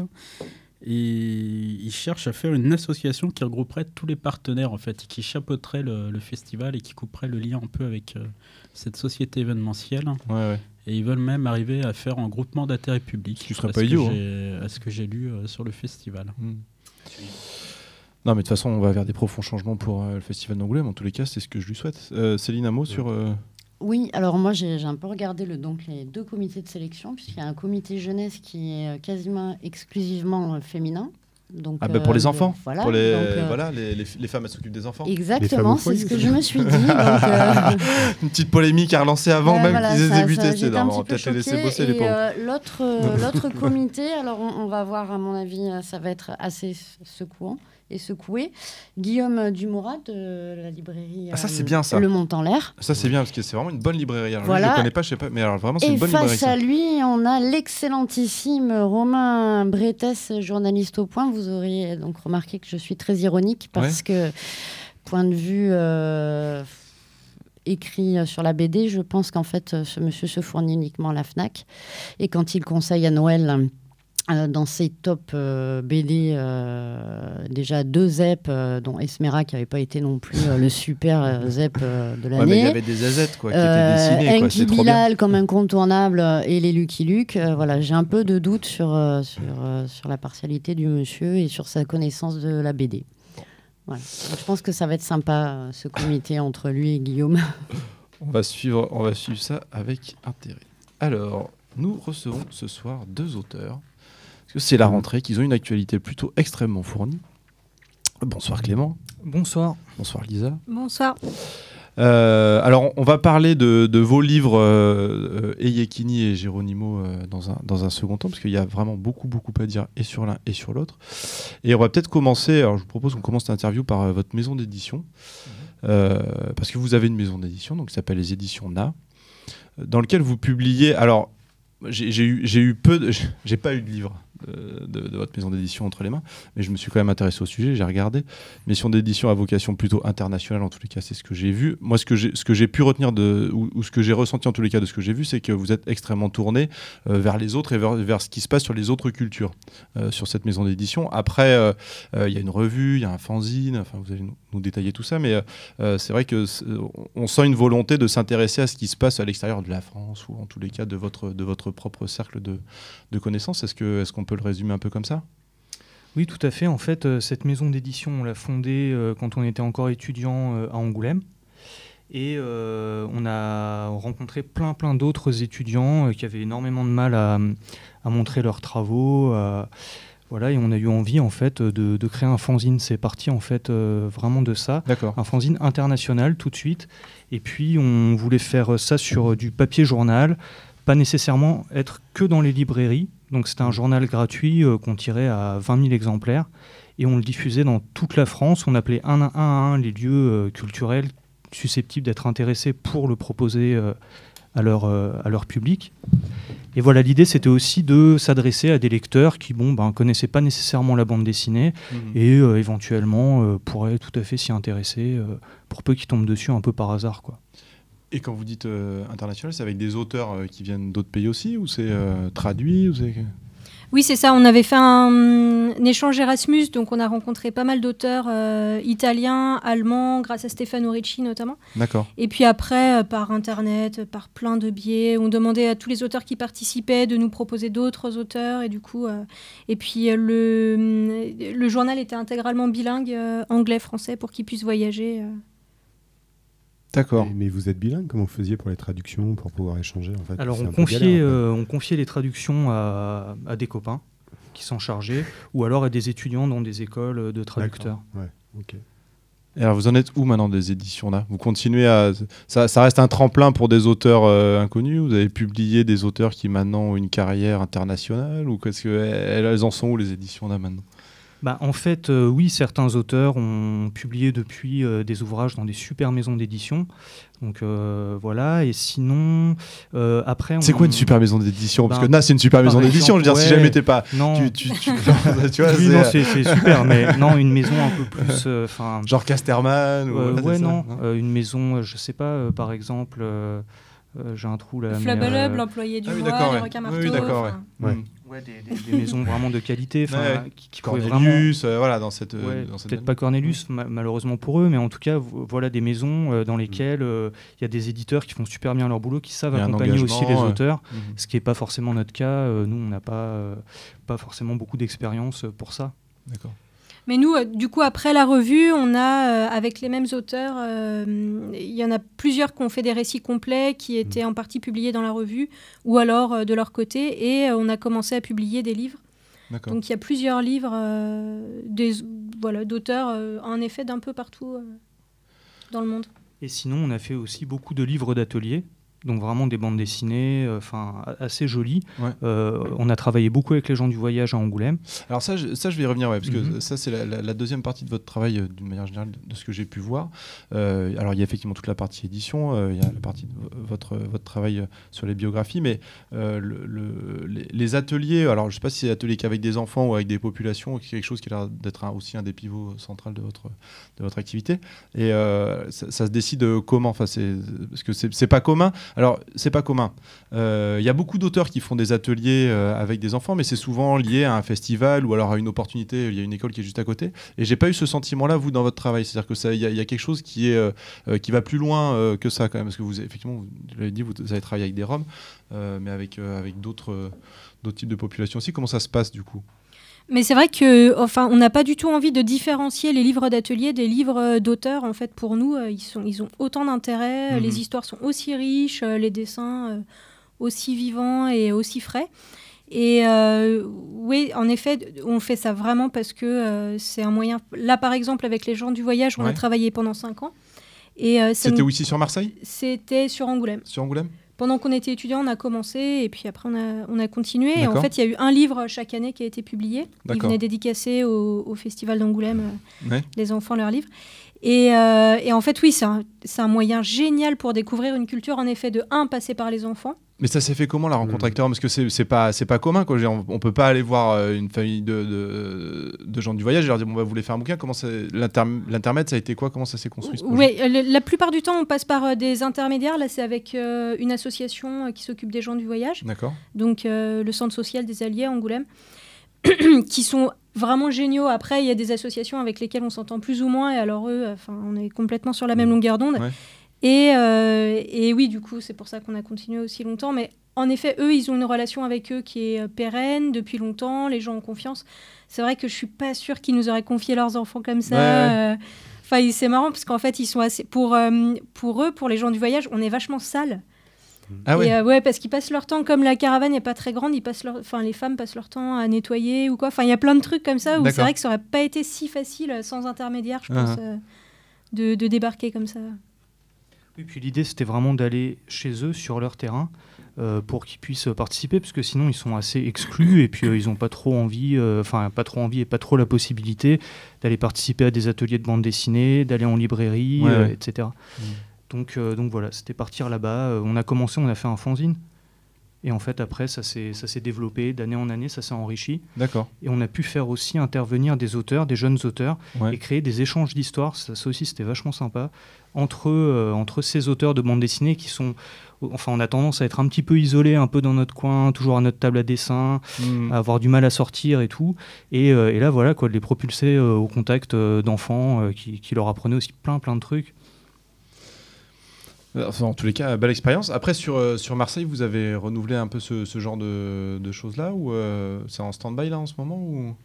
Et il cherche à faire une association qui regrouperait tous les partenaires, en fait, et qui chapeauterait le, le festival et qui couperait le lien un peu avec euh, cette société événementielle. Ouais, ouais. Et ils veulent même arriver à faire un groupement d'intérêt public. Ce qui serait à pas idiot, hein. À ce que j'ai lu euh, sur le festival. Non, mais de toute façon, on va vers des profonds changements pour euh, le festival d'Angoulême. En tous les cas, c'est ce que je lui souhaite. Euh, Céline, un mot sur. euh, Oui, alors moi j'ai un peu regardé le, donc, les deux comités de sélection, puisqu'il y a un comité jeunesse qui est quasiment exclusivement euh, féminin. Donc, Ah, bah pour les le- enfants Voilà. Pour les, donc, euh, voilà, les, les- les femmes, elles s'occupent des enfants. Exactement, c'est ce que je me suis dit. donc, euh, Une petite polémique à relancer avant Ouais, même voilà, qu'ils aient débuté. C'est on va petit peu peut-être les laisser bosser, les Et, pauvres. euh, L'autre l'autre comité, alors on, on va voir, à mon avis, ça va être assez secouant et secoué. Guillaume Dumorat de la librairie Ah, ça, euh, bien, ça. Le Mont en l'air. Ça, c'est bien parce que c'est vraiment une bonne librairie. Alors, lui, Voilà. je le connais pas, je sais pas, mais alors vraiment, c'est Et une bonne librairie. face ça. à lui, on a l'excellentissime Romain Bretes, journaliste au point. Vous auriez donc remarqué que je suis très ironique parce que, point de vue euh, écrit euh, sur la BD, je pense qu'en fait, euh, ce monsieur se fournit uniquement à la FNAC. Et quand il conseille à Noël. Euh, dans ses top euh, BD, euh, déjà deux ZEP, euh, dont Esmera, qui n'avait pas été non plus euh, le super euh, ZEP euh, de Ouais, l'année. mais il y avait des azettes quoi, qui Euh, étaient dessinés. quoi, Enki bien. Bilal comme incontournable et les Lucky Luke. euh, voilà, j'ai un peu de doute sur, euh, sur, euh, sur la partialité du monsieur et sur sa connaissance de la BD. Voilà. Donc, je pense que ça va être sympa ce comité entre lui et Guillaume. On va suivre, on va suivre ça avec intérêt. Alors, nous recevons ce soir deux auteurs. Parce que c'est la rentrée, qu'ils ont une actualité plutôt extrêmement fournie. Bonsoir Clément. Bonsoir. Bonsoir Lisa. Bonsoir. Euh, alors, on va parler de, de vos livres, euh, Eyekini et Geronimo, euh, dans, un, dans un second temps, parce qu'il y a vraiment beaucoup, beaucoup à dire et sur l'un et sur l'autre. Et on va peut-être commencer, alors je vous propose qu'on commence l'interview par euh, votre maison d'édition, Euh, parce que vous avez une maison d'édition, donc qui s'appelle les éditions Na, dans lequel vous publiez. Alors, j'ai eu, j'ai eu peu de. J'ai pas eu de livre de, de- votre maison d'édition entre les mains, mais je me suis quand même intéressé au sujet, j'ai regardé. Maison d'édition à vocation plutôt internationale, en tous les cas, c'est ce que j'ai vu. Moi, ce que j'ai, pu retenir de, ou, ce que j'ai ressenti en tous les cas de ce que j'ai vu, c'est que vous êtes extrêmement tourné euh, vers les autres et vers, vers ce qui se passe sur les autres cultures euh, sur cette maison d'édition. Après, euh, euh, il y a une revue, il y a un fanzine, enfin, vous allez nous, détailler tout ça, mais euh, euh, c'est vrai que on sent une volonté de s'intéresser à ce qui se passe à l'extérieur de la France ou en tous les cas de votre, de votre propre cercle de, de connaissances. Est-ce, qu'on peut le résumer un peu comme ça? Oui, tout à fait. En fait, euh, cette maison d'édition, on l'a fondée euh, quand on était encore étudiant euh, à Angoulême. Et euh, on a rencontré plein, plein d'autres étudiants euh, qui avaient énormément de mal à, à montrer leurs travaux. voilà, et on a eu envie, en fait, de, de créer un fanzine. C'est parti, en fait, vraiment de ça. D'accord. un fanzine international tout de suite. Et puis on voulait faire ça sur du papier journal, pas nécessairement être que dans les librairies. Donc c'était un journal gratuit euh, qu'on tirait à 20 000 exemplaires et on le diffusait dans toute la France. On appelait un à un, à un les lieux euh, culturels susceptibles d'être intéressés pour le proposer euh, à, leur, à leur public. Et voilà, l'idée c'était aussi de s'adresser à des lecteurs qui bon, ben, connaissaient pas nécessairement la bande dessinée et euh, éventuellement pourraient tout à fait s'y intéresser pour peu qu'ils tombent dessus un peu par hasard. Quoi. Et quand vous dites euh, international, c'est avec des auteurs euh, qui viennent d'autres pays aussi ou c'est euh, traduit ou. Oui, c'est ça. On avait fait un, un échange Erasmus, donc on a rencontré pas mal d'auteurs italiens, allemands, grâce à Stefano Ricci notamment. D'accord. Et puis après, par Internet, par plein de biais, on demandait à tous les auteurs qui participaient de nous proposer d'autres auteurs. Et du coup, et puis le, le journal était intégralement bilingue, anglais-français, pour qu'ils puissent voyager. Euh. D'accord. Mais, mais vous êtes bilingue Comment vous faisiez pour les traductions, pour pouvoir échanger en fait? Alors on confiait, galère, euh, on confiait les traductions à, à des copains qui s'en chargeaient ou alors à des étudiants dans des écoles de traducteurs. Ouais, ok. Et alors vous en êtes où maintenant des éditions là Vous continuez à ça, ça, reste un tremplin pour des auteurs euh, inconnus. Vous avez publié des auteurs qui maintenant ont une carrière internationale ou qu'est-ce que elles en sont où les éditions là maintenant? Bah, en fait, euh, oui, certains auteurs ont publié depuis euh, des ouvrages dans des super maisons d'édition. Donc euh, voilà, et sinon, après. C'est quoi une super maison d'édition? Parce que là, c'est une super maison d'édition. Je veux dire, si jamais t'es pas. Non. Tu, tu, tu, vois, oui, non, c'est super, mais non, une maison un peu plus. Genre Casterman ou, Ouais, non. une maison, je sais pas, par exemple. j'ai un trou là. Flabelub, l'employé du ah, bois, les requins marteaux. Oui, d'accord, ouais. Mm des, maisons vraiment de qualité, qui, qui Cornelius, vraiment... Euh, voilà, dans cette. Euh, peut-être pas Cornelius, malheureusement pour eux, mais en tout cas, voilà des maisons euh, dans lesquelles il y a des éditeurs qui font super bien leur boulot, qui savent accompagner aussi les auteurs, mhm. ce qui n'est pas forcément notre cas. nous, on n'a pas, pas forcément beaucoup d'expérience pour ça. D'accord. Mais nous, euh, du coup, après la revue, on a, euh, avec les mêmes auteurs, euh, il y en a plusieurs qui ont fait des récits complets qui étaient en partie publiés dans la revue, ou alors de leur côté, et on a commencé à publier des livres. Donc il y a plusieurs livres des, voilà, d'auteurs, en effet, d'un peu partout dans le monde. Et sinon, on a fait aussi beaucoup de livres d'atelier donc vraiment des bandes dessinées, euh, enfin assez jolies. Euh, on a travaillé beaucoup avec les gens du voyage à Angoulême. Alors ça, je, ça je vais y revenir, ouais, parce que mhm. ça c'est la, deuxième partie de votre travail euh, d'une manière générale de ce que j'ai pu voir. alors il y a effectivement toute la partie édition, il y a la partie de votre votre travail sur les biographies, mais le, les, ateliers, alors je sais pas si c'est ateliers qu'avec des enfants ou avec des populations, quelque chose qui a l'air d'être aussi un des pivots centraux de votre de votre activité. Et ça, ça, se décide comment, enfin c'est parce que c'est pas commun. Alors, c'est pas commun. Il euh, y a beaucoup d'auteurs qui font des ateliers euh, avec des enfants, mais c'est souvent lié à un festival ou alors à une opportunité. Il y a une école qui est juste à côté. Et j'ai pas eu ce sentiment-là, vous, dans votre travail. C'est-à-dire que il y, a quelque chose qui, est, euh, qui va plus loin que ça, quand même. Parce que vous, effectivement, vous dit, vous, avez travaillé avec des Roms, mais avec, avec d'autres types de populations aussi. Comment ça se passe, du coup? Mais c'est vrai que, enfin, on n'a pas du tout envie de différencier les livres d'atelier des livres euh, d'auteur. En fait, pour nous, euh, ils, sont, ils ont autant d'intérêt. Mhm. Les histoires sont aussi riches, euh, les dessins aussi vivants et aussi frais. Et oui, en effet, on fait ça vraiment parce que c'est un moyen. Là, par exemple, avec les gens du voyage, on a travaillé pendant cinq ans. Et c'était aussi sur Marseille? C'était sur Angoulême. Sur Angoulême? Pendant qu'on était étudiant, on a commencé et puis après on a, on a continué. Et en fait, il y a eu un livre chaque année qui a été publié. Il venait dédicacé au, au Festival d'Angoulême, euh, les enfants, leurs livres. Et, euh, et en fait, oui, c'est un, un, moyen génial pour découvrir une culture, en effet, de un, passer par les enfants, mais ça s'est fait comment la rencontre acteur Parce que c'est pas c'est pas commun quoi. On, on, peut pas aller voir euh, une famille de, de, de, gens du voyage et leur dire bon bah vous voulez faire un bouquin. Comment l'intermède ça a été quoi? Comment ça s'est construit Oui, la plupart du temps on passe par euh, des intermédiaires. Là c'est avec euh, une association qui s'occupe des gens du voyage. D'accord. Donc le centre social des Alliés à Angoulême, qui sont vraiment géniaux. Après il y a des associations avec lesquelles on s'entend plus ou moins et alors eux, enfin on est complètement sur la même mmh. longueur d'onde. Euh, et, oui, du coup, c'est pour ça qu'on a continué aussi longtemps. Mais en effet, eux, ils ont une relation avec eux qui est euh, pérenne depuis longtemps. Les gens ont confiance. C'est vrai que je suis pas sûre qu'ils nous auraient confié leurs enfants comme ça. Euh. Enfin, c'est marrant parce qu'en fait, ils sont assez. Pour, pour eux, pour les gens du voyage, on est vachement sales. Ah ouais. ouais, parce qu'ils passent leur temps, comme la caravane n'est pas très grande, ils passent leur... enfin, les femmes passent leur temps à nettoyer ou quoi. Enfin, il y a plein de trucs comme ça où c'est vrai que ça aurait pas été si facile sans intermédiaire, je pense, ah. de, de, débarquer comme ça. Oui, puis l'idée c'était vraiment d'aller chez eux sur leur terrain euh, pour qu'ils puissent participer, parce que sinon ils sont assez exclus et puis euh, ils n'ont pas trop envie, euh, enfin pas trop envie et pas trop la possibilité d'aller participer à des ateliers de bande dessinée, d'aller en librairie, etc. Mmh. Donc, donc voilà, c'était partir là-bas. on a commencé, on a fait un fanzine. Et en fait, après, ça s'est développé d'année en année, ça s'est enrichi. D'accord. Et on a pu faire aussi intervenir des auteurs, des jeunes auteurs, et créer des échanges d'histoires. Ça, aussi, c'était vachement sympa. Entre, euh, entre ces auteurs de bande dessinée qui sont. Enfin, on a tendance à être un petit peu isolés, un peu dans notre coin, toujours à notre table à dessin, hmm. à avoir du mal à sortir et tout. Et, euh, et là, voilà, quoi, de les propulser euh, au contact d'enfants qui, qui leur apprenaient aussi plein, plein de trucs. en tous les cas, belle expérience. Après, sur, sur Marseille, vous avez renouvelé un peu ce, ce genre de, de choses-là ou c'est en stand-by là en ce moment ou...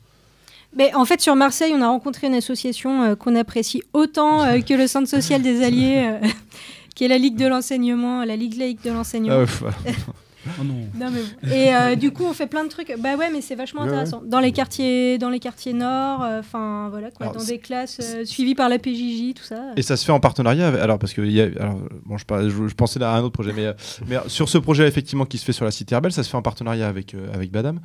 Mais en fait, sur Marseille, on a rencontré une association euh, qu'on apprécie autant euh, que le Centre social des Alliés, euh, qui est la Ligue de l'enseignement, la Ligue laïque de l'enseignement. Oh non. Non, mais bon. Et euh, du coup, on fait plein de trucs. Bah ouais, mais c'est vachement Ouais, intéressant. Dans les quartiers, dans les quartiers nord, euh, enfin voilà quoi, Alors, dans des classes euh, suivies par la PJJ, tout ça. Et ça se fait en partenariat avec, alors parce que il y a, alors bon je, parlais- je, je pensais à un autre projet mais, euh, mais sur ce projet effectivement qui se fait sur la cité Herbel ça se fait en partenariat avec euh, avec Badam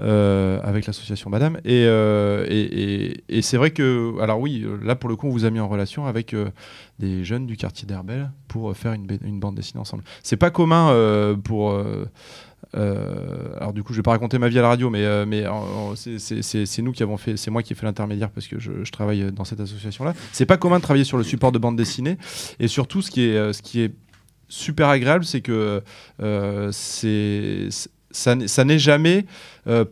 euh, avec l'association Badam et euh, et, et- et c'est vrai que alors oui là pour le coup on vous a mis en relation avec euh, des jeunes du quartier d'Herbel pour euh, faire une, ba- une bande dessinée ensemble c'est pas commun euh, pour euh, alors du coup, je vais pas raconter ma vie à la radio, mais, c'est- nous qui avons fait, c'est moi qui ai fait l'intermédiaire parce que je, travaille dans cette association-là. C'est pas commun de travailler sur le support de bande dessinée, et surtout ce qui est, super agréable, c'est que ça, n'est- jamais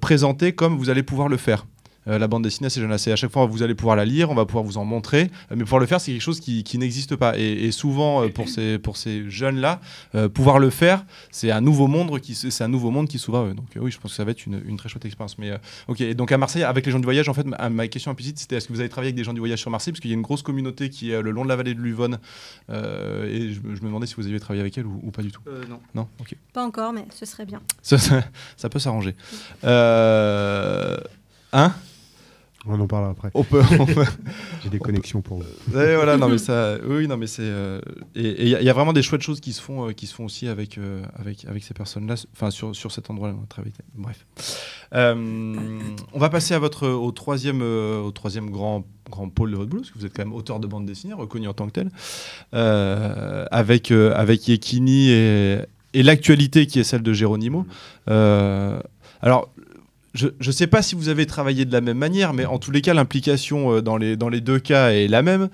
présenté comme vous allez pouvoir le faire. Euh, la bande dessinée, c'est jeune. C'est à chaque fois vous allez pouvoir la lire, on va pouvoir vous en montrer, euh, mais pouvoir le faire, c'est quelque chose qui, qui n'existe pas. Et, et souvent euh, pour ces pour ces jeunes là, euh, pouvoir le faire, c'est un nouveau monde qui c'est un nouveau monde qui s'ouvre à eux. Donc euh, oui, je pense que ça va être une, une très chouette expérience. Mais euh, ok, et donc à Marseille, avec les gens du voyage, en fait, ma, ma question implicite, c'était est-ce que vous avez travaillé avec des gens du voyage sur Marseille, parce qu'il y a une grosse communauté qui est le long de la vallée de l'Uvonne, euh, et je, me- je me demandais si vous aviez travaillé avec elle ou, ou pas du tout. Euh, non. Non, ok. Pas encore, mais ce serait bien. Ça, ça- ça peut s'arranger. Euh... Hein? On en parlera après. On peut. peut- J'ai des connexions pour vous. Ouais, voilà, non mais ça, oui, non mais c'est euh, et il y, a- y a vraiment des chouettes choses qui se font, euh, qui se font aussi avec euh, avec avec ces personnes-là, enfin sur, sur cet endroit-là, a travaillé. Bref, on va passer à votre au troisième au troisième grand grand pôle de votre boulot, parce que vous êtes quand même auteur de bande dessinée, reconnu en tant que tel, avec avec Yekini et et l'actualité qui est celle de Geronimo. Euh, alors, je ne sais pas si vous avez travaillé de la même manière, mais en tous les cas, l'implication euh, dans, les, deux cas est la même.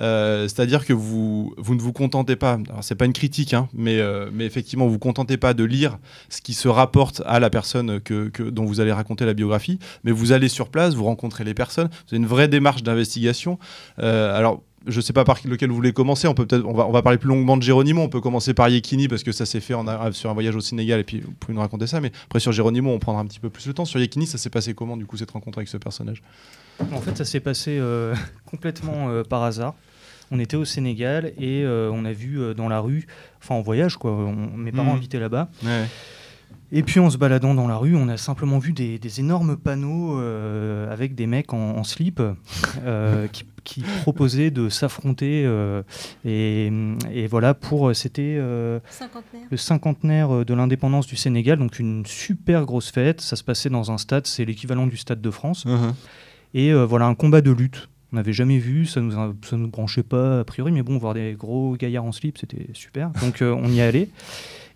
Euh, C'est-à-dire que vous, ne vous contentez pas, c'est pas une critique, hein, mais, euh, mais effectivement, vous ne vous contentez pas de lire ce qui se rapporte à la personne dont vous allez raconter la biographie, mais vous allez sur place, vous rencontrez les personnes, avez une vraie démarche d'investigation. Alors, je sais pas par lequel vous voulez commencer. On peut peut-être, on va, on va parler plus longuement de Geronimo. On peut commencer par Yekini parce que ça s'est fait en a- sur un voyage au Sénégal et puis vous pouvez nous raconter ça. Mais après sur Geronimo, on prendra un petit peu plus le temps. Sur Yekini, ça s'est passé comment du coup cette rencontre avec ce personnage? En fait, ça s'est passé euh, complètement euh, par hasard. On était au Sénégal et euh, on a vu euh, dans la rue, enfin en voyage quoi, on- mes parents Mhm. habitaient là-bas. Ouais. Et puis en se baladant dans la rue, on a simplement vu des, des énormes panneaux euh, avec des mecs en, en slip euh, qui, qui proposaient de s'affronter. euh, et, et voilà, pour c'était euh, le cinquantenaire de l'indépendance du Sénégal, donc une super grosse fête. Ça se passait dans un stade, c'est l'équivalent du Stade de France. Mhm. Et euh, voilà, un combat de lutte. On n'avait jamais vu, ça nous, a- ça nous branchait pas a priori, mais bon, voir des gros gaillards en slip, c'était super. Donc euh, on y allait.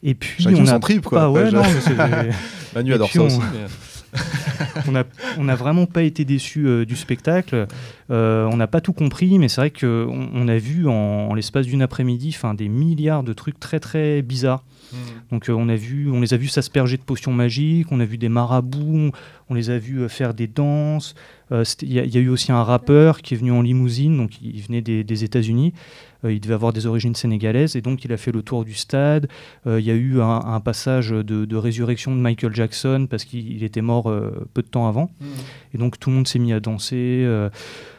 Et puis Chacun on a trip, quoi. Ah ouais, non, Manu adore ça on- aussi. mais- on a, on a vraiment pas été déçus euh, du spectacle. Euh, on n'a pas tout compris, mais c'est vrai qu'on on a vu en, en l'espace d'une après-midi, des milliards de trucs très très bizarres. Donc euh, on a vu, on les a vus s'asperger de potions magiques, on a vu des marabouts, on les a vus euh, faire des danses. Euh, Il y, a- il y a eu aussi un rappeur qui est venu en limousine, donc il venait des, des États-Unis. Il devait avoir des origines sénégalaises et donc il a fait le tour du stade. Euh, il y a eu un, un passage de, de résurrection de Michael Jackson parce qu'il il était mort euh, peu de temps avant. Et donc tout le monde s'est mis à danser. euh.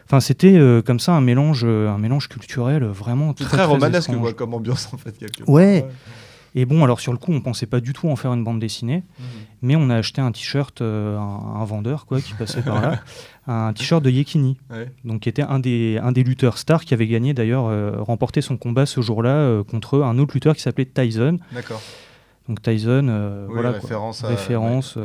Enfin, c'était comme ça un mélange, un mélange culturel vraiment très, très, romanesque quoi, comme ambiance en fait. quelque part. Et bon, alors sur le coup, on pensait pas du tout en faire une bande dessinée, Mhm. mais on a acheté un t-shirt, euh, un, un vendeur quoi, qui passait par là, un t-shirt de Yekini, Ouais. donc qui était un des, un des lutteurs stars qui avait gagné d'ailleurs, euh, remporté son combat ce jour-là euh, contre un autre lutteur qui s'appelait Tyson. D'accord. Donc Tyson, euh, Oui, voilà, quoi. référence à- référence. ouais,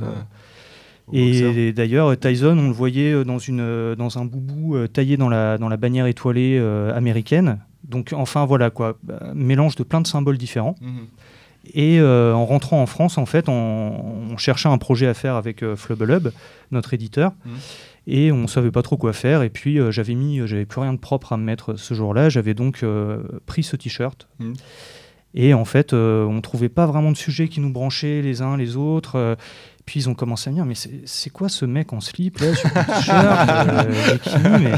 et d'ailleurs, Tyson, on le voyait dans, une, dans un boubou euh, taillé dans la, dans la bannière étoilée euh, américaine. Donc, enfin, voilà quoi, bah, mélange de plein de symboles différents. Mhm. Et euh, en rentrant en France, en fait, on, on cherchait un projet à faire avec euh, notre éditeur. Mhm. Et on savait pas trop quoi faire. Et puis euh, j'avais mis, j'avais plus rien de propre à me mettre ce jour-là. J'avais donc euh, pris ce t-shirt. Mhm. Et en fait, euh, on trouvait pas vraiment de sujet qui nous branchait les uns les autres. Puis ils ont commencé à me dire, mais c'est quoi ce mec en slip là sur le t-shirt euh, mais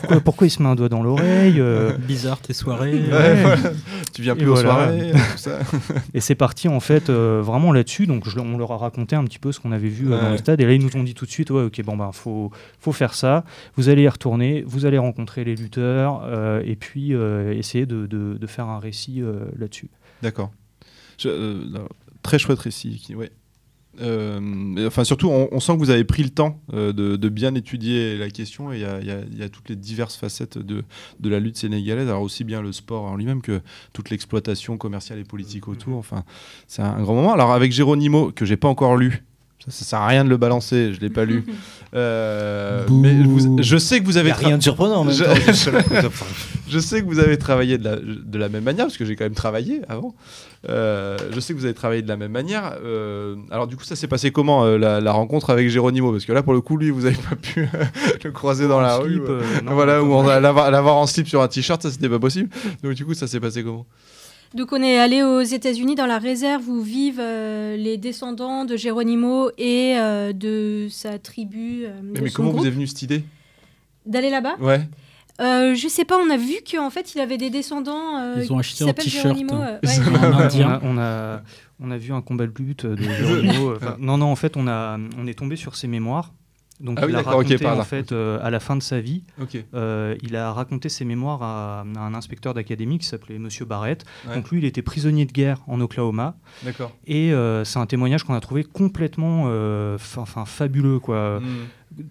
pourquoi, pourquoi il se met un doigt dans l'oreille euh, Bizarre tes soirées. Ouais, Ouais. voilà. Tu viens Et plus aux voilà. soirées, tout ça. Et c'est parti en fait euh, vraiment là-dessus. Donc je- on leur a raconté un petit peu ce qu'on avait vu euh, dans Ouais. le stade. Et là ils nous ont dit tout de suite ouais ok bon ben faut faut faire ça. Vous allez y retourner, vous allez rencontrer les lutteurs euh, et puis euh, essayer de, de- de faire un récit euh, là-dessus. D'accord. Très chouette récit. Qui, ouais. Euh, enfin, surtout, on, on sent que vous avez pris le temps euh, de, de bien étudier la question et il y a, y y toutes les diverses facettes de, de la lutte sénégalaise, alors aussi bien le sport en lui-même que toute l'exploitation commerciale et politique autour. Enfin, c'est un, grand moment. Alors, avec Géronimo, que j'ai pas encore lu, ça, ça sert à rien de le balancer, je l'ai pas lu. Euh, mais vous- je sais que vous avez Y a rien de surprenant en même je, temps. je sais que vous avez travaillé de la, de la même manière parce que j'ai quand même travaillé avant. Euh, je sais que vous avez travaillé de la même manière. Euh, alors du coup, ça s'est passé comment euh, la, la rencontre avec Géronimo Parce que là, pour le coup, lui, vous avez pas pu le croiser dans la En rue. slip, ou- euh, non, voilà, ou l'avoir en slip sur un t-shirt, ça c'était pas possible. Donc du coup, ça s'est passé comment? Donc on est allé aux États-Unis dans la réserve où vivent euh, les descendants de Geronimo et euh, de sa tribu. euh, Mais, de mais son comment vous est venue cette idée? D'aller là-bas? Ouais. Euh, Je sais pas, on a vu qu'en fait il avait des descendants euh, Ils ont qui acheté un s'appellent t-shirt, Geronimo. hein. ouais. Ils ont on, un a, on a- on a vu un combat de lutte de Geronimo. Enfin, non, non, en fait, on, a, on est tombé sur ses mémoires. Donc, Ah oui, il a raconté, en fait, euh, à la fin de sa vie, euh, il a raconté ses mémoires à, à un inspecteur d'académie qui s'appelait Monsieur Barrett. Ouais. Donc, lui, il était prisonnier de guerre en Oklahoma. D'accord. Et euh, c'est un témoignage qu'on a trouvé complètement enfin, fabuleux, quoi. Mm.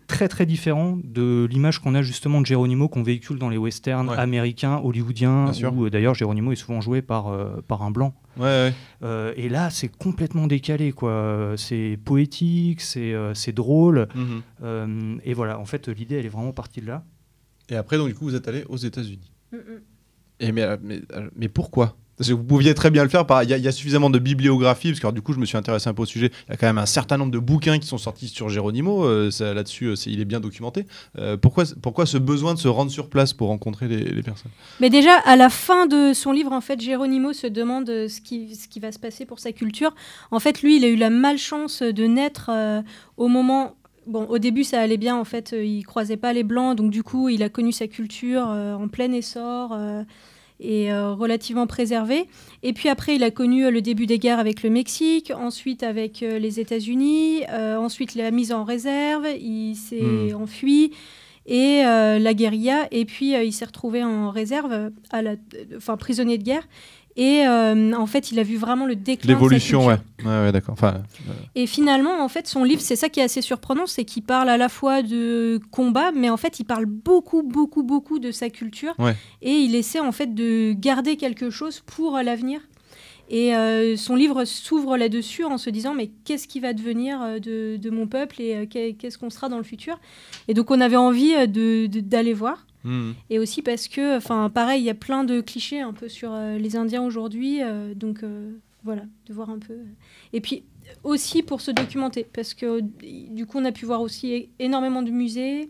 Très très différent de l'image qu'on a justement de Geronimo qu'on véhicule dans les westerns Ouais. américains, hollywoodiens, où d'ailleurs Geronimo est souvent joué par, par un blanc. Ouais, ouais. Euh, et là, c'est complètement décalé, quoi. C'est poétique, c'est euh, c'est drôle. Mhm. Euh, et voilà, en fait, l'idée, elle est vraiment partie de là. Et après, donc du coup, vous êtes allé aux États-Unis. Mm, mm. Et mais, mais, mais pourquoi? Parce que vous pouviez très bien le faire. Il y, a- suffisamment de bibliographie, parce que du coup, je me suis intéressé un peu au sujet. Il y a quand même un certain nombre de bouquins qui sont sortis sur Geronimo. euh, Là-dessus, euh, il est bien documenté. Euh, pourquoi, ce besoin de se rendre sur place pour rencontrer les, personnes? Mais déjà, à la fin de son livre, en fait, Geronimo se demande ce qui, va se passer pour sa culture. En fait, lui, il a eu la malchance de naître au moment. Bon, au début, ça allait bien. En fait, il croisait pas les blancs, donc du coup, il a connu sa culture en plein essor. Et euh, relativement préservée. Et puis après, il a connu euh, le début des guerres avec le Mexique, ensuite avec euh, les États-Unis, ensuite la mise en réserve, il s'est Hmm. enfui et euh, la guérilla, et puis euh, il s'est retrouvé en réserve, à la, enfin prisonnier de guerre. Et euh, en fait, il a vu vraiment le déclin. de sa L'évolution, ouais. Ouais, ouais, d'accord. Enfin, euh, Et finalement, en fait, son livre, c'est ça qui est assez surprenant, c'est qu'il parle à la fois de combat, mais en fait, il parle beaucoup, beaucoup, beaucoup de sa culture. Ouais. Et il essaie en fait de garder quelque chose pour l'avenir. Et euh, son livre s'ouvre là-dessus en se disant mais qu'est-ce qui va devenir de, de mon peuple et qu'est- qu'est-ce qu'on sera dans le futur? Et donc on avait envie euh, de- de- d'aller voir. Hmm. Et aussi parce que, enfin, pareil, il y a plein de clichés un peu sur euh, les Indiens aujourd'hui. euh, donc, euh, voilà, de voir un peu. Et puis, aussi pour se documenter, parce que du coup, on a pu voir aussi énormément de musées,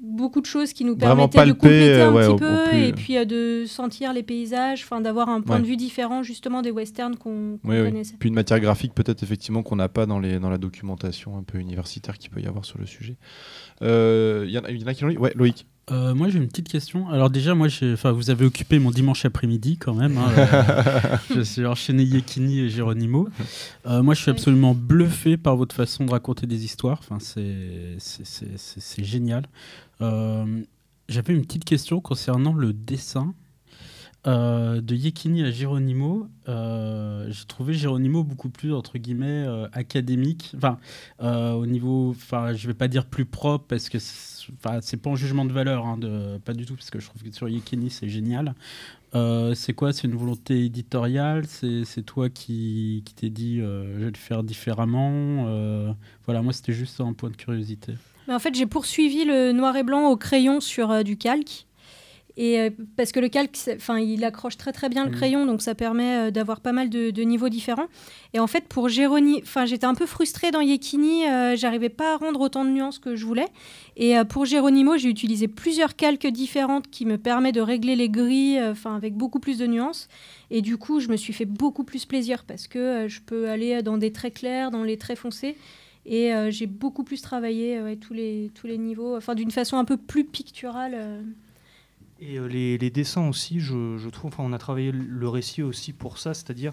beaucoup de choses qui nous permettaient de compléter un ouais, petit peu, plus- et puis de sentir les paysages, enfin, d'avoir un point Ouais. de vue différent, justement, des westerns qu'on qu'on Oui, oui. connaissait. Puis une matière graphique peut-être effectivement qu'on n'a pas dans, les, dans la documentation un peu universitaire qu'il peut y avoir sur le sujet. Il y, en a- il y en a qui l'ont lu Ouais, Loïc. Euh, moi j'ai une petite question. Alors déjà moi enfin vous avez occupé mon dimanche après-midi quand même. hein. Euh, je suis enchaîné Yekini et Geronimo. Euh, moi je suis absolument bluffé par votre façon de raconter des histoires. Enfin c'est génial. Euh, j'avais une petite question concernant le dessin. Euh, de Yekini à Geronimo, euh, j'ai trouvé Geronimo beaucoup plus entre guillemets euh, académique. Enfin, au niveau, enfin, je vais pas dire plus propre parce que, c'est- pas en jugement de valeur, hein, de, pas du tout, parce que je trouve que sur Yekini c'est génial. C'est quoi? C'est une volonté éditoriale? C'est toi qui, qui t'es dit je vais le faire différemment? Voilà, moi c'était juste un point de curiosité. Mais en fait, j'ai poursuivi le noir et blanc au crayon sur du calque. Et euh, parce que le calque, enfin, il accroche très très bien le Mhm. crayon, donc ça permet euh, d'avoir pas mal de, de niveaux différents. Et en fait, pour Géroni, enfin, j'étais un peu frustrée dans Yekini, euh, j'arrivais pas à rendre autant de nuances que je voulais. Et euh, pour Geronimo, j'ai utilisé plusieurs calques différentes qui me permettent de régler les gris, euh, enfin, avec beaucoup plus de nuances. Et du coup, je me suis fait beaucoup plus plaisir parce que je peux aller dans des traits clairs, dans les traits foncés. Et j'ai beaucoup plus travaillé ouais, tous, les, tous les niveaux, enfin d'une façon un peu plus picturale. Et euh, les, les dessins aussi, je, je trouve, enfin, on a travaillé le récit aussi pour ça, c'est-à-dire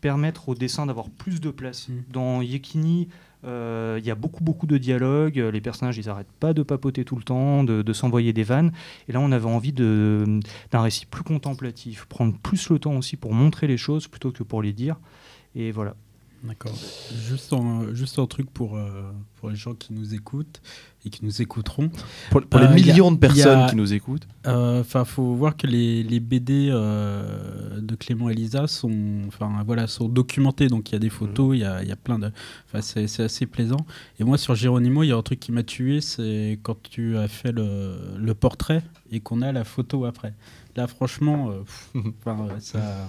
permettre au dessin d'avoir plus de place. Mm. Dans Yekini, euh, il y a beaucoup beaucoup de dialogues, les personnages ils arrêtent pas de papoter tout le temps, de, de s'envoyer des vannes, et là on avait envie d'un récit plus contemplatif, prendre plus le temps aussi pour montrer les choses plutôt que pour les dire, et voilà. D'accord. Juste un, juste un truc pour, euh, pour les gens qui nous écoutent et qui nous écouteront. Pour, pour les Euh, a- millions de personnes a- qui nous écoutent. Enfin, faut voir que les, les BD euh, de Clément Elisa sont, enfin, voilà, sont documentés. Donc il y a des photos, il y a, il y a plein de. C'est c'est assez plaisant. Et moi, sur Géronimo, il y a un truc qui m'a tué, c'est quand tu as fait le, le portrait et qu'on a la photo après. Là, franchement, euh, pff, euh, ça.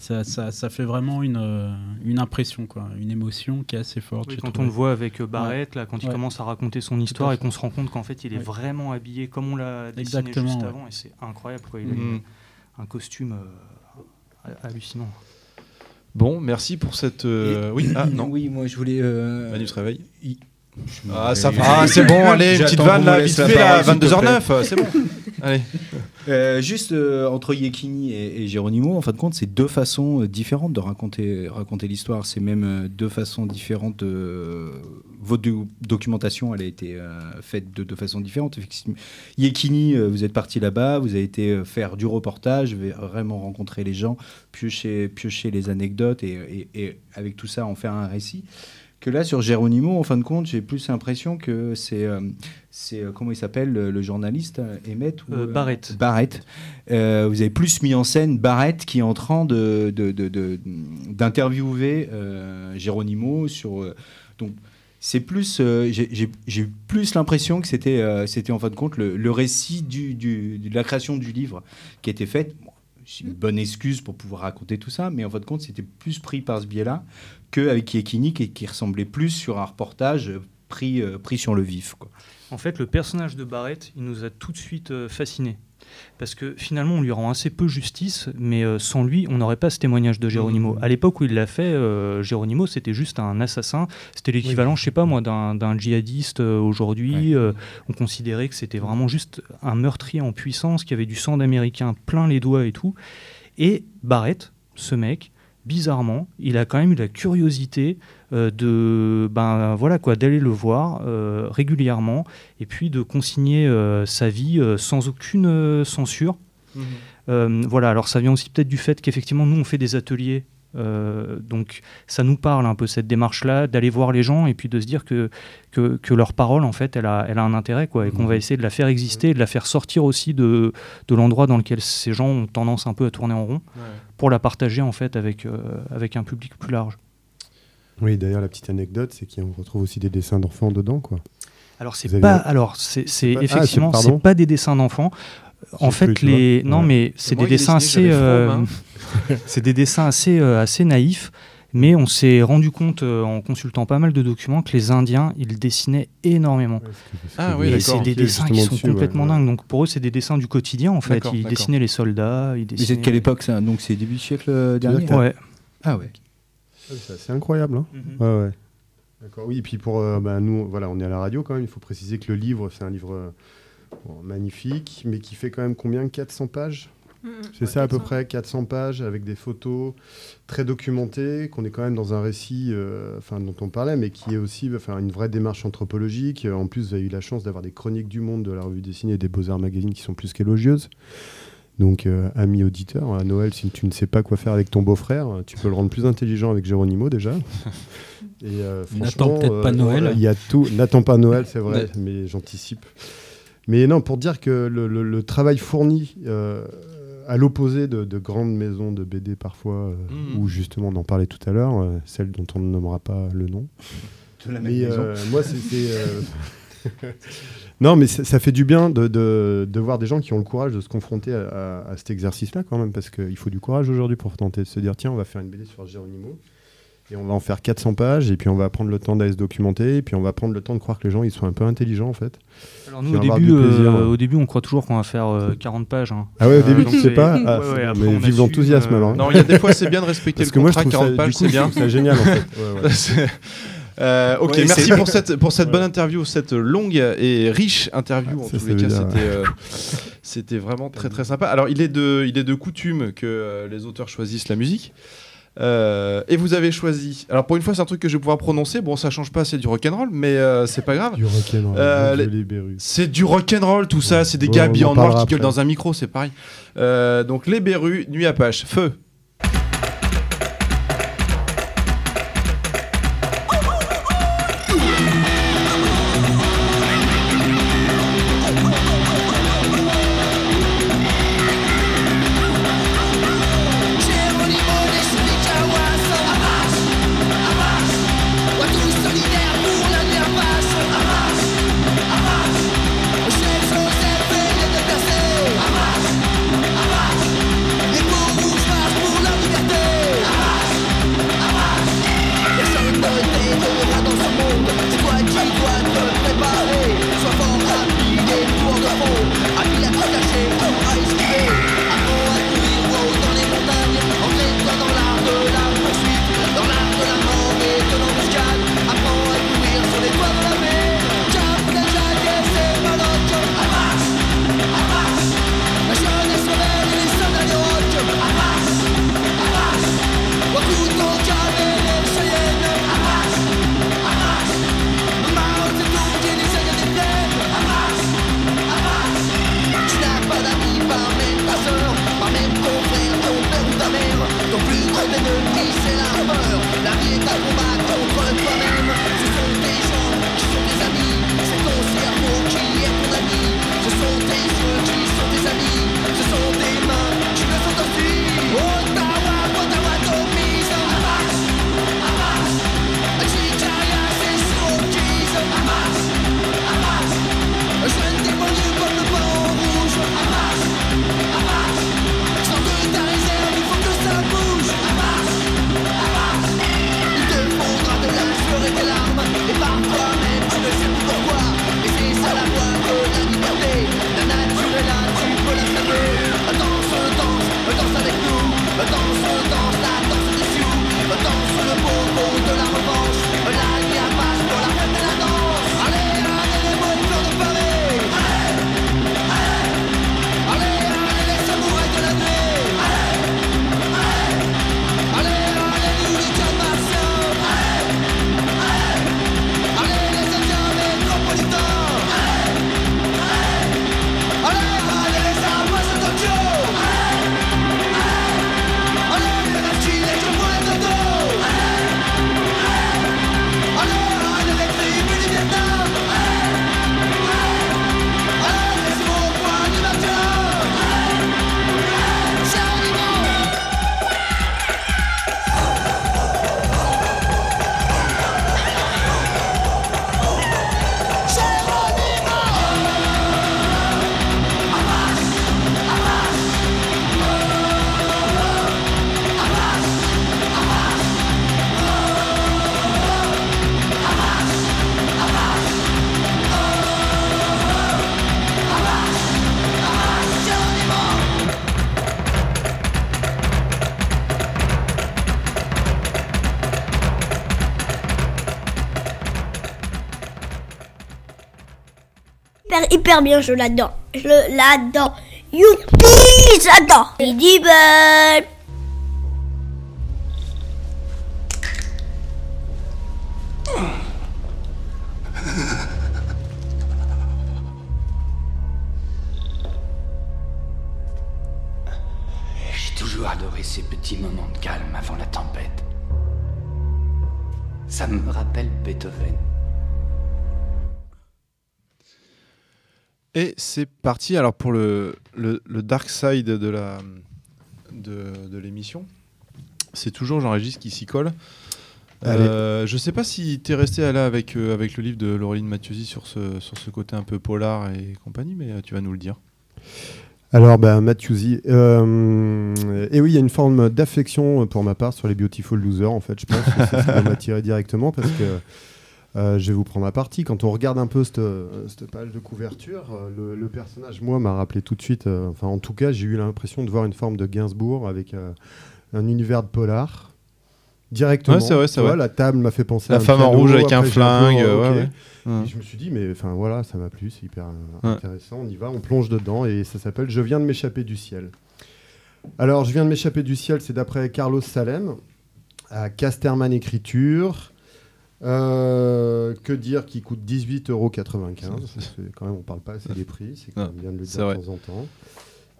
Ça, ça, ça fait vraiment une, euh, une impression, quoi, une émotion qui est assez forte. Oui, quand on le voit avec euh, Barrett, là, quand il Ouais. commence à raconter son histoire et qu'on se rend compte qu'en fait il est Ouais. vraiment habillé comme on l'a dessiné Exactement, juste ouais. avant, et c'est incroyable. Quoi. Il a une- un costume euh, hallucinant. Bon, merci pour cette. euh, Oui, ah non. Oui, moi je voulais. euh, Manu se Ah, ça réveille. va. Ah, c'est bon, allez, une petite vanne là, vite fait, là, te 22h09, euh, c'est bon. Allez. Euh, juste euh, entre Yekini et, et Geronimo, en fin de compte, c'est deux façons différentes de raconter, raconter l'histoire. C'est même deux façons différentes. De... Votre do- documentation, elle a été euh, faite de deux façons différentes. Yekini, euh, vous êtes parti là-bas, vous avez été euh, faire du reportage, vraiment rencontrer les gens, piocher, piocher les anecdotes et, et- et avec tout ça en faire un récit. Que là, sur Geronimo, en fin de compte, j'ai plus l'impression que c'est, euh, c'est euh, comment il s'appelle, le, le journaliste, euh, Emmett ou, Euh, Barrett. Barrett. Euh, vous avez plus mis en scène Barrett qui est en train de, d'interviewer Geronimo sur. donc, c'est plus. j'ai, eu plus l'impression que c'était, c'était en fin de compte le, le récit du, du- de la création du livre qui a été faite. Bon, c'est une bonne excuse pour pouvoir raconter tout ça, mais en fin de compte, c'était plus pris par ce biais-là qu'avec Yekini qui, qui ressemblait plus sur un reportage pris, euh, pris sur le vif. Quoi. En fait, le personnage de Barrett, il nous a tout de suite euh, fascinés. Parce que finalement, on lui rend assez peu justice, mais euh, sans lui, on n'aurait pas ce témoignage de Geronimo. Mhm. À l'époque où il l'a fait, euh, Geronimo, c'était juste un assassin. C'était l'équivalent, je sais pas moi, d'un d'un djihadiste euh, aujourd'hui. Euh, on considérait que c'était vraiment juste un meurtrier en puissance qui avait du sang d'Américain plein les doigts et tout. Et Barrett, ce mec, bizarrement, il a quand même eu la curiosité euh, de ben voilà quoi d'aller le voir euh, régulièrement et puis de consigner euh, sa vie sans aucune censure. Euh, voilà, alors ça vient aussi peut-être du fait qu'effectivement nous on fait des ateliers. Euh, donc ça nous parle un peu cette démarche-là, d'aller voir les gens et puis de se dire que, que, que leur parole en fait elle a, elle a un intérêt quoi, et qu'on va essayer de la faire exister, de la faire sortir aussi de, de l'endroit dans lequel ces gens ont tendance un peu à tourner en rond pour la partager en fait avec, euh, avec un public plus large. Oui, d'ailleurs, la petite anecdote, c'est qu'on retrouve aussi des dessins d'enfants dedans, quoi. Alors c'est avez pas, un- alors c'est pas- ah, effectivement c'est- pas des dessins d'enfants. En fait, les non Ouais. mais c'est des dessins assez, euh, c'est des dessins assez euh, assez naïfs. Mais on s'est rendu compte euh, en consultant pas mal de documents que les Indiens ils dessinaient énormément. Ouais, que- Ah oui, Et c'est des dessins qui sont dessus, complètement ouais. dingues. Donc pour eux, c'est des dessins du quotidien en fait. D'accord, Ils d'accord. dessinaient les soldats. Ils Mais dessinaient. c'est de quelle époque ça? Donc c'est début du siècle dernier? D'accord. Ouais. Ah ouais. Ah, C'est assez incroyable. Hein Mhm. Ouais, ouais. D'accord. Oui, et puis pour euh, bah, nous, voilà, on est à la radio quand même. Il faut préciser que le livre, c'est un livre euh, bon, magnifique, mais qui fait quand même combien? 400 pages? C'est ça à peu près, 400 pages avec des photos très documentées, qu'on est quand même dans un récit euh, enfin, dont on parlait, mais qui est aussi enfin, une vraie démarche anthropologique. Euh, En plus, vous avez eu la chance d'avoir des chroniques du monde de la revue dessinée et des Beaux-Arts Magazine qui sont plus qu'élogieuses. Donc, euh, amis auditeurs, à Noël, si tu ne sais pas quoi faire avec ton beau-frère, tu peux le rendre plus intelligent avec Géronimo déjà. Et euh, N'attends peut-être pas Noël. Il y a tout. N'attends pas Noël, c'est vrai, Ouais. mais j'anticipe. Mais non, pour dire que le, le- le travail fourni, euh, à l'opposé de, de grandes maisons de BD parfois, euh, Mhm. où justement on en parlait tout à l'heure, euh, celle dont on ne nommera pas le nom. De la Mais euh, moi, c'était. euh, non, mais ça, ça fait du bien de, de- de voir des gens qui ont le courage de se confronter à, à- à cet exercice-là, quand même, parce qu'il faut du courage aujourd'hui pour tenter de se dire tiens, on va faire une BD sur Geronimo. Et on va en faire 400 pages, et puis on va prendre le temps d'aller se documenter, et puis on va prendre le temps de croire que les gens ils sont un peu intelligents en fait. Alors nous, au début, euh, au début, on croit toujours qu'on va faire euh, 40 pages. hein. Ah ouais, au début donc tu sais c'est- pas Ah, Ouais, c'est ouais, bon, après, mais on vive l'enthousiasme euh, alors. Non, il y a des fois, c'est bien de respecter Parce le que moi je contrat. trouve ça, 40 pages, c'est bien. ça génial en fait. Ouais, ouais. C'est- Euh, ok, Ouais, merci c'est- pour cette, pour cette bonne interview, cette longue et riche interview. Ah, en tous les cas, c'était euh, c'était vraiment très très sympa. Alors, il est de, il est de coutume que euh, les auteurs choisissent la musique. Euh, et vous avez choisi. Alors pour une fois, c'est un truc que je vais pouvoir prononcer. Bon, ça change pas, c'est du rock'n'roll, mais euh, c'est pas grave. Du rock'n'roll. Euh, les-. C'est du rock'n'roll, tout ça. C'est des gars habillés en noir qui gueulent dans un micro, c'est pareil. Donc les Berus, Nuit Apache, feu. Hyper bien, je l'adore. Je l'adore. Youpi, j'adore. Edible. J'ai toujours adoré ces petits moments de calme avant la tempête. Ça me rappelle Beethoven. Et c'est parti. Alors pour le, le, le dark side de la de, de l'émission, c'est toujours Jean-Régis qui s'y colle. Euh, je sais pas si tu es resté là avec, euh, avec le livre de Laureline Mathieusi sur ce, sur ce côté un peu polar et compagnie, mais euh, tu vas nous le dire. Alors, Mathieusi. euh, et oui, il y a une forme d'affection pour ma part sur les Beautiful Losers, en fait. Je pense que c'est ce qui m'a attiré directement parce que euh, je vais vous prendre à partie. Quand on regarde un peu cette, cette page de couverture, euh, le, le personnage, moi, m'a rappelé tout de suite. euh, enfin, en tout cas, j'ai eu l'impression de voir une forme de Gainsbourg avec euh, un univers de polar. Directement. Ouais, c'est vrai, Tu vois, vrai. La table m'a fait penser La à un femme en rouge avec un peu, flingue, euh, ouais, ok. ouais. Ouais. Et je me suis dit, mais enfin voilà, ça m'a plu, c'est hyper euh, Ouais. intéressant. On y va, on plonge dedans et ça s'appelle Je viens de m'échapper du ciel. Alors, Je viens de m'échapper du ciel, c'est d'après Carlos Salem. à Casterman Écriture. Euh, que dire qui coûte 18,95 euros Quand même, on parle pas assez des prix, c'est quand même bien de le dire de temps en temps.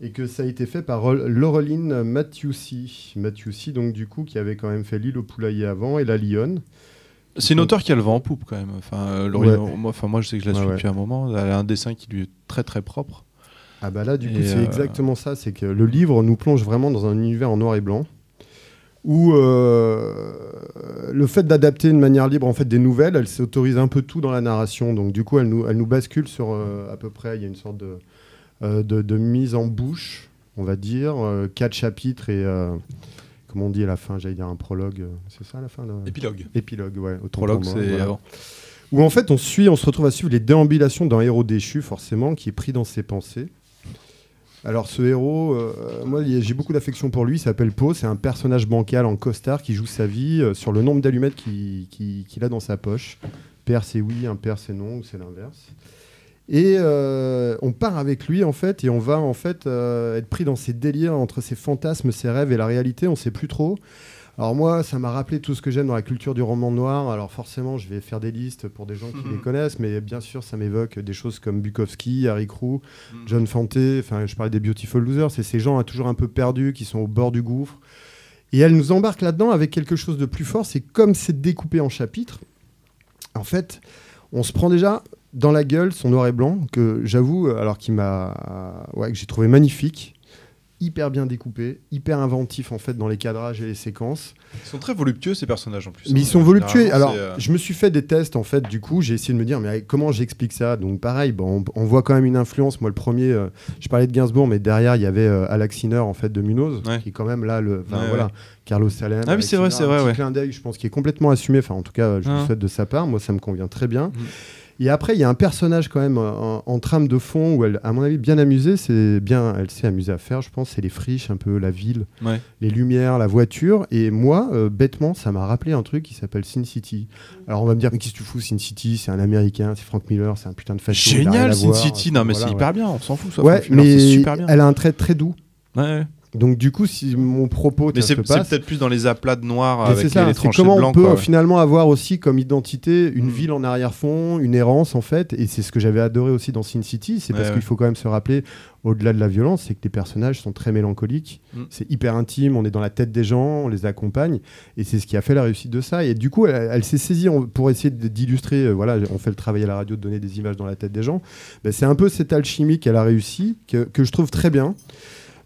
Et que ça a été fait par Laureline Mathiussi. Mathiussi, donc du coup, qui avait quand même fait L'île au poulailler avant et La Lyonne. C'est une auteure qui a le vent en poupe quand même. Enfin, euh, Laurie- Ouais. moi, enfin, moi, je sais que je la suis ouais. depuis un moment. Elle a un dessin qui lui est très très propre. Ah bah là, du coup, c'est euh, exactement ça. C'est que le livre nous plonge vraiment dans un univers en noir et blanc, où euh, le fait d'adapter de manière libre en fait des nouvelles, elle s'autorise un peu tout dans la narration. Donc du coup, elle nous, elle nous bascule sur euh, à peu près, il y a une sorte de, euh, de, de mise en bouche, on va dire, euh, quatre chapitres et euh, comment on dit à la fin, j'allais dire un prologue, c'est ça à la fin là Épilogue. Épilogue, ouais. Prologue, c'est voilà. avant. Où en fait on suit, on se retrouve à suivre les déambulations d'un héros déchu, forcément, qui est pris dans ses pensées. Alors ce héros, euh, moi j'ai beaucoup d'affection pour lui, il s'appelle Poe, c'est un personnage bancal en costard qui joue sa vie euh, sur le nombre d'allumettes qu'il qui- qu'il a dans sa poche. Père c'est oui, impair c'est non, ou c'est l'inverse. Et euh, on part avec lui en fait, et on va en fait être pris dans ses délires entre ses fantasmes, ses rêves et la réalité, on sait plus trop. Alors moi, ça m'a rappelé tout ce que j'aime dans la culture du roman noir. Alors forcément, je vais faire des listes pour des gens qui les connaissent, mais bien sûr, ça m'évoque des choses comme Bukowski, Harry Crew, John Fante. Enfin, je parlais des Beautiful Losers. C'est ces gens hein, toujours un peu perdus, qui sont au bord du gouffre. Et elle nous embarque là-dedans avec quelque chose de plus fort. C'est comme c'est découpé en chapitres. En fait, on se prend déjà dans la gueule son noir et blanc que j'avoue, alors qu'il m'a, ouais, que j'ai trouvé magnifique, hyper bien découpé, hyper inventif en fait dans les cadrages et les séquences. Ils sont très voluptueux ces personnages en plus. Mais hein. ils sont voluptueux. Alors, euh, je me suis fait des tests en fait. Du coup, j'ai essayé de me dire, mais comment j'explique ça? Donc, pareil, bon, on, on voit quand même une influence. Moi, le premier, euh, je parlais de Gainsbourg, mais derrière, il y avait euh, Alex Sinner en fait de Munoz, qui est quand même là le. Ouais, voilà, ouais. Carlos Salem. Ah oui, c'est vrai, c'est un vrai, petit ouais. clin d'œil, je pense, qui est complètement assumé. Enfin, en tout cas, je Ah. le souhaite de sa part. Moi, ça me convient très bien. Et après, il y a un personnage quand même en, en trame de fond où elle, à mon avis, bien amusée. C'est bien, elle s'est amusée à faire, je pense. C'est les friches, un peu la ville, Ouais. les lumières, la voiture. Et moi, euh, bêtement, ça m'a rappelé un truc qui s'appelle Sin City. Alors on va me dire, mais qu'est-ce que tu fous, Sin City? C'est un américain, c'est Frank Miller, c'est un putain de rien Génial, Sin. City. Non, mais Voilà, c'est ouais. hyper bien. On s'en fout. Ça, Ouais, mais super bien. elle a un trait très doux. Ouais. Donc du coup, si mon propos Mais c'est peut-être plus dans les aplats de noir avec ça, les, les tranchées comment blancs. on peut quoi, ouais. finalement avoir aussi comme identité Mm. une ville en arrière-fond, une errance en fait, et c'est ce que j'avais adoré aussi dans Sin City, c'est Ouais, parce ouais. qu'il faut quand même se rappeler, au-delà de la violence, c'est que les personnages sont très mélancoliques, Mm. c'est hyper intime, on est dans la tête des gens, on les accompagne, et c'est ce qui a fait la réussite de ça, et du coup elle, elle s'est saisie pour essayer d'illustrer, euh, voilà, on fait le travail à la radio de donner des images dans la tête des gens, Ben, c'est un peu cette alchimie qu'elle a réussi, que, que je trouve très bien.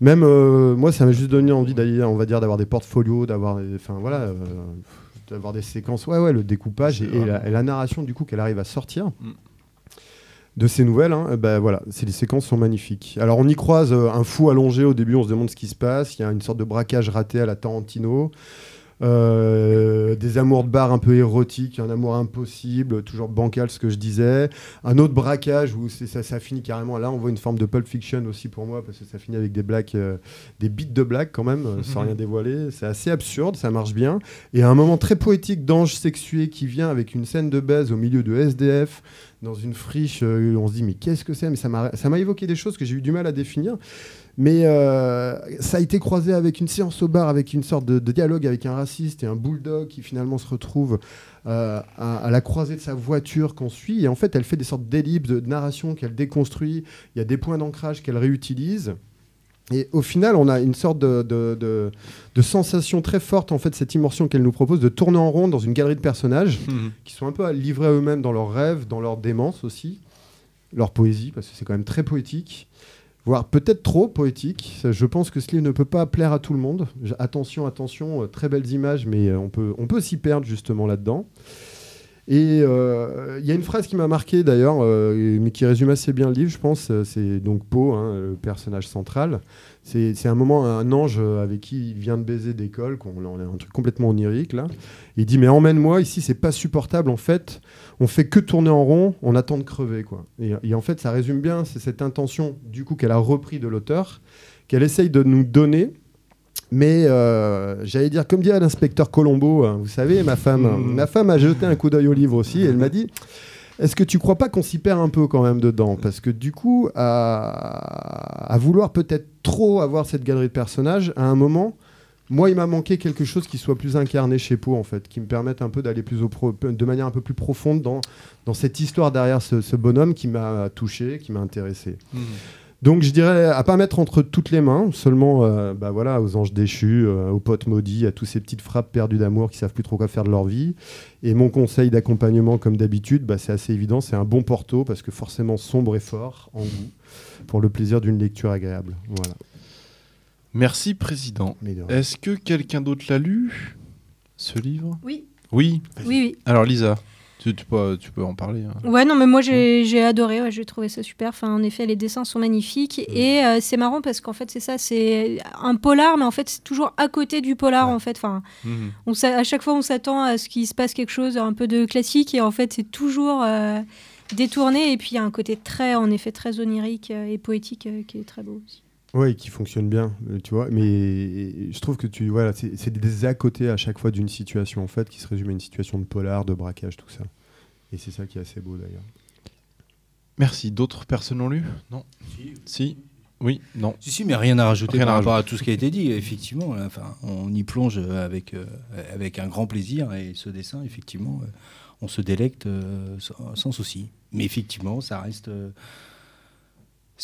Même euh, moi, ça m'a juste donné envie d'aller, on va dire, d'avoir des portfolios, d'avoir, des- enfin voilà, euh, d'avoir des séquences. Ouais, ouais, le découpage et, et la, et la narration du coup qu'elle arrive à sortir Mm. de ces nouvelles. hein, ben voilà, les séquences sont magnifiques. Alors on y croise euh, un fou allongé au début, on se demande ce qui se passe. Il y a une sorte de braquage raté à la Tarantino. Euh, des amours de bar un peu érotiques, un amour impossible, toujours bancal ce que je disais. Un autre braquage où ça, ça finit carrément. Là, on voit une forme de Pulp Fiction aussi pour moi parce que ça finit avec des blagues, euh, des beats de blagues quand même, euh, sans rien dévoiler. C'est assez absurde, ça marche bien. Et un moment très poétique d'ange sexué qui vient avec une scène de baise au milieu de SDF dans une friche. on se dit mais qu'est-ce que c'est? Mais ça m'a ça m'a évoqué des choses que j'ai eu du mal à définir. Mais euh, ça a été croisé avec une séance au bar, avec une sorte de, de dialogue avec un raciste et un bulldog qui finalement se retrouve euh, à, à la croisée de sa voiture qu'on suit. Et en fait, elle fait des sortes d'ellipses de narration qu'elle déconstruit. Il y a des points d'ancrage qu'elle réutilise. Et au final, on a une sorte de, de, de- de sensation très forte, en fait, cette immersion qu'elle nous propose de tourner en rond dans une galerie de personnages Mhm. qui sont un peu livrés à eux-mêmes dans leurs rêves, dans leur démence aussi, leur poésie, parce que c'est quand même très poétique, voire peut-être trop poétique. Je pense que ce livre ne peut pas plaire à tout le monde. Attention, attention, euh, très belles images, mais euh, on peut, on peut s'y perdre justement là-dedans. Et euh, il y a une phrase qui m'a marqué d'ailleurs, mais qui résume assez bien le livre, je pense. C'est donc Poe, hein, le personnage central. C'est un moment, un ange avec qui il vient de baiser d'école, qu'on on a un truc complètement onirique là. Il dit mais emmène-moi ici, c'est pas supportable en fait. On fait que tourner en rond, on attend de crever quoi. Et, et en fait, ça résume bien, c'est cette intention du coup qu'elle a repris de l'auteur, qu'elle essaye de nous donner. Mais euh, j'allais dire, comme dirait l'inspecteur Colombo, hein, vous savez, ma femme, ma femme a jeté un coup d'œil au livre aussi. Et elle m'a dit Est-ce que tu crois pas qu'on s'y perd un peu quand même dedans? Parce que du coup, à, à vouloir peut-être trop avoir cette galerie de personnages, à un moment, Moi, il m'a manqué quelque chose qui soit plus incarné chez Poe, en fait, qui me permette un peu d'aller plus au pro- de manière un peu plus profonde dans, dans cette histoire derrière ce, ce bonhomme qui m'a touché, qui m'a intéressé. Donc je dirais à pas mettre entre toutes les mains, seulement euh, bah voilà, aux anges déchus, euh, aux potes maudits, à tous ces petites frappes perdues d'amour qui savent plus trop quoi faire de leur vie. Et mon conseil d'accompagnement, comme d'habitude, bah, c'est assez évident, c'est un bon porto parce que forcément sombre et fort en goût, pour le plaisir d'une lecture agréable. Voilà. Merci, Président. Est-ce que quelqu'un d'autre l'a lu, ce livre? Oui. Oui Oui, oui. Alors, Lisa, tu, tu peux, tu peux en parler. hein. Ouais, non, mais moi j'ai j'ai adoré, ouais, j'ai trouvé ça super. Enfin, en effet, les dessins sont magnifiques. Et euh, c'est marrant parce qu'en fait, c'est ça, c'est un polar, mais en fait, c'est toujours à côté du polar, en fait. Enfin, Mhm. on à chaque fois, on s'attend à ce qu'il se passe quelque chose un peu de classique. Et en fait, c'est toujours euh, détourné. Et puis, il y a un côté très, en effet, très onirique euh, et poétique euh, qui est très beau aussi. Oui, qui fonctionne bien, euh, tu vois. Mais je trouve que tu, voilà, c'est c'est des à côté à chaque fois d'une situation en fait, qui se résume à une situation de polar, de braquage, tout ça. Et c'est ça qui est assez beau d'ailleurs. Merci. D'autres personnes l'ont lu? Non Si. Oui Non Si, si, mais rien à rajouter Rien par à rapport à rajouter. tout ce qui a été dit. Effectivement, enfin, on y plonge avec, euh, avec un grand plaisir et ce dessin, effectivement, euh, on se délecte euh, sans, sans souci. Mais effectivement, ça reste, euh,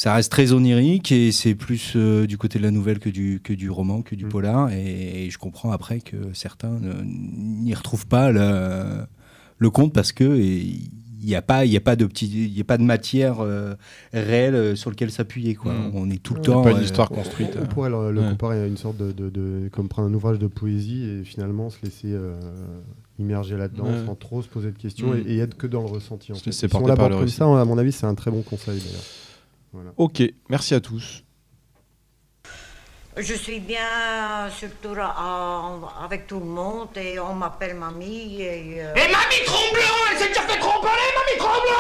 ça reste très onirique et c'est plus euh, du côté de la nouvelle que du, que du roman, que du Mm. polar. Et, et je comprends après que certains ne- n'y retrouvent pas le, le compte parce que il n'y a pas, il y a pas de petit, il y a pas de matière euh, réelle euh, sur lequel s'appuyer. Quoi. Mm. On est tout le a temps. pas une euh, histoire construite. On, on pourrait le, le Ouais. comparer à une sorte de, de- de- comme prendre un ouvrage de poésie et finalement se laisser euh, immerger là-dedans Ouais. sans trop se poser de questions Mm. et, et être que dans le ressenti. En fait. si on l'aborde le comme récit. ça, à mon avis, c'est un très bon conseil d'ailleurs. Voilà. Ok, merci à tous. Je suis bien surtout euh, avec tout le monde et on m'appelle mamie et... euh, Et Mamie Tromblon, elle s'est déjà fait tromper, Mamie Tromblon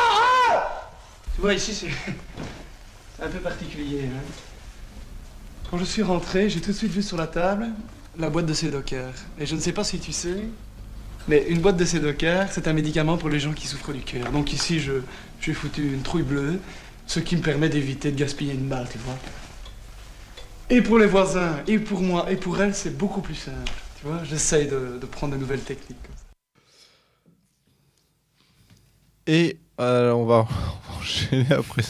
hein Tu vois, ici, c'est un peu particulier. hein. Quand je suis rentré, j'ai tout de suite vu sur la table la boîte de Sédocker. Et je ne sais pas si tu sais, mais une boîte de Sédocker, c'est un médicament pour les gens qui souffrent du cœur. Donc ici, je j'ai foutu une trouille bleue, ce qui me permet d'éviter de gaspiller une balle, tu vois. Et pour les voisins, et pour moi, et pour elle, c'est beaucoup plus simple. Tu vois, j'essaye de, prendre de nouvelles techniques. Et euh, on, va, enchaîner après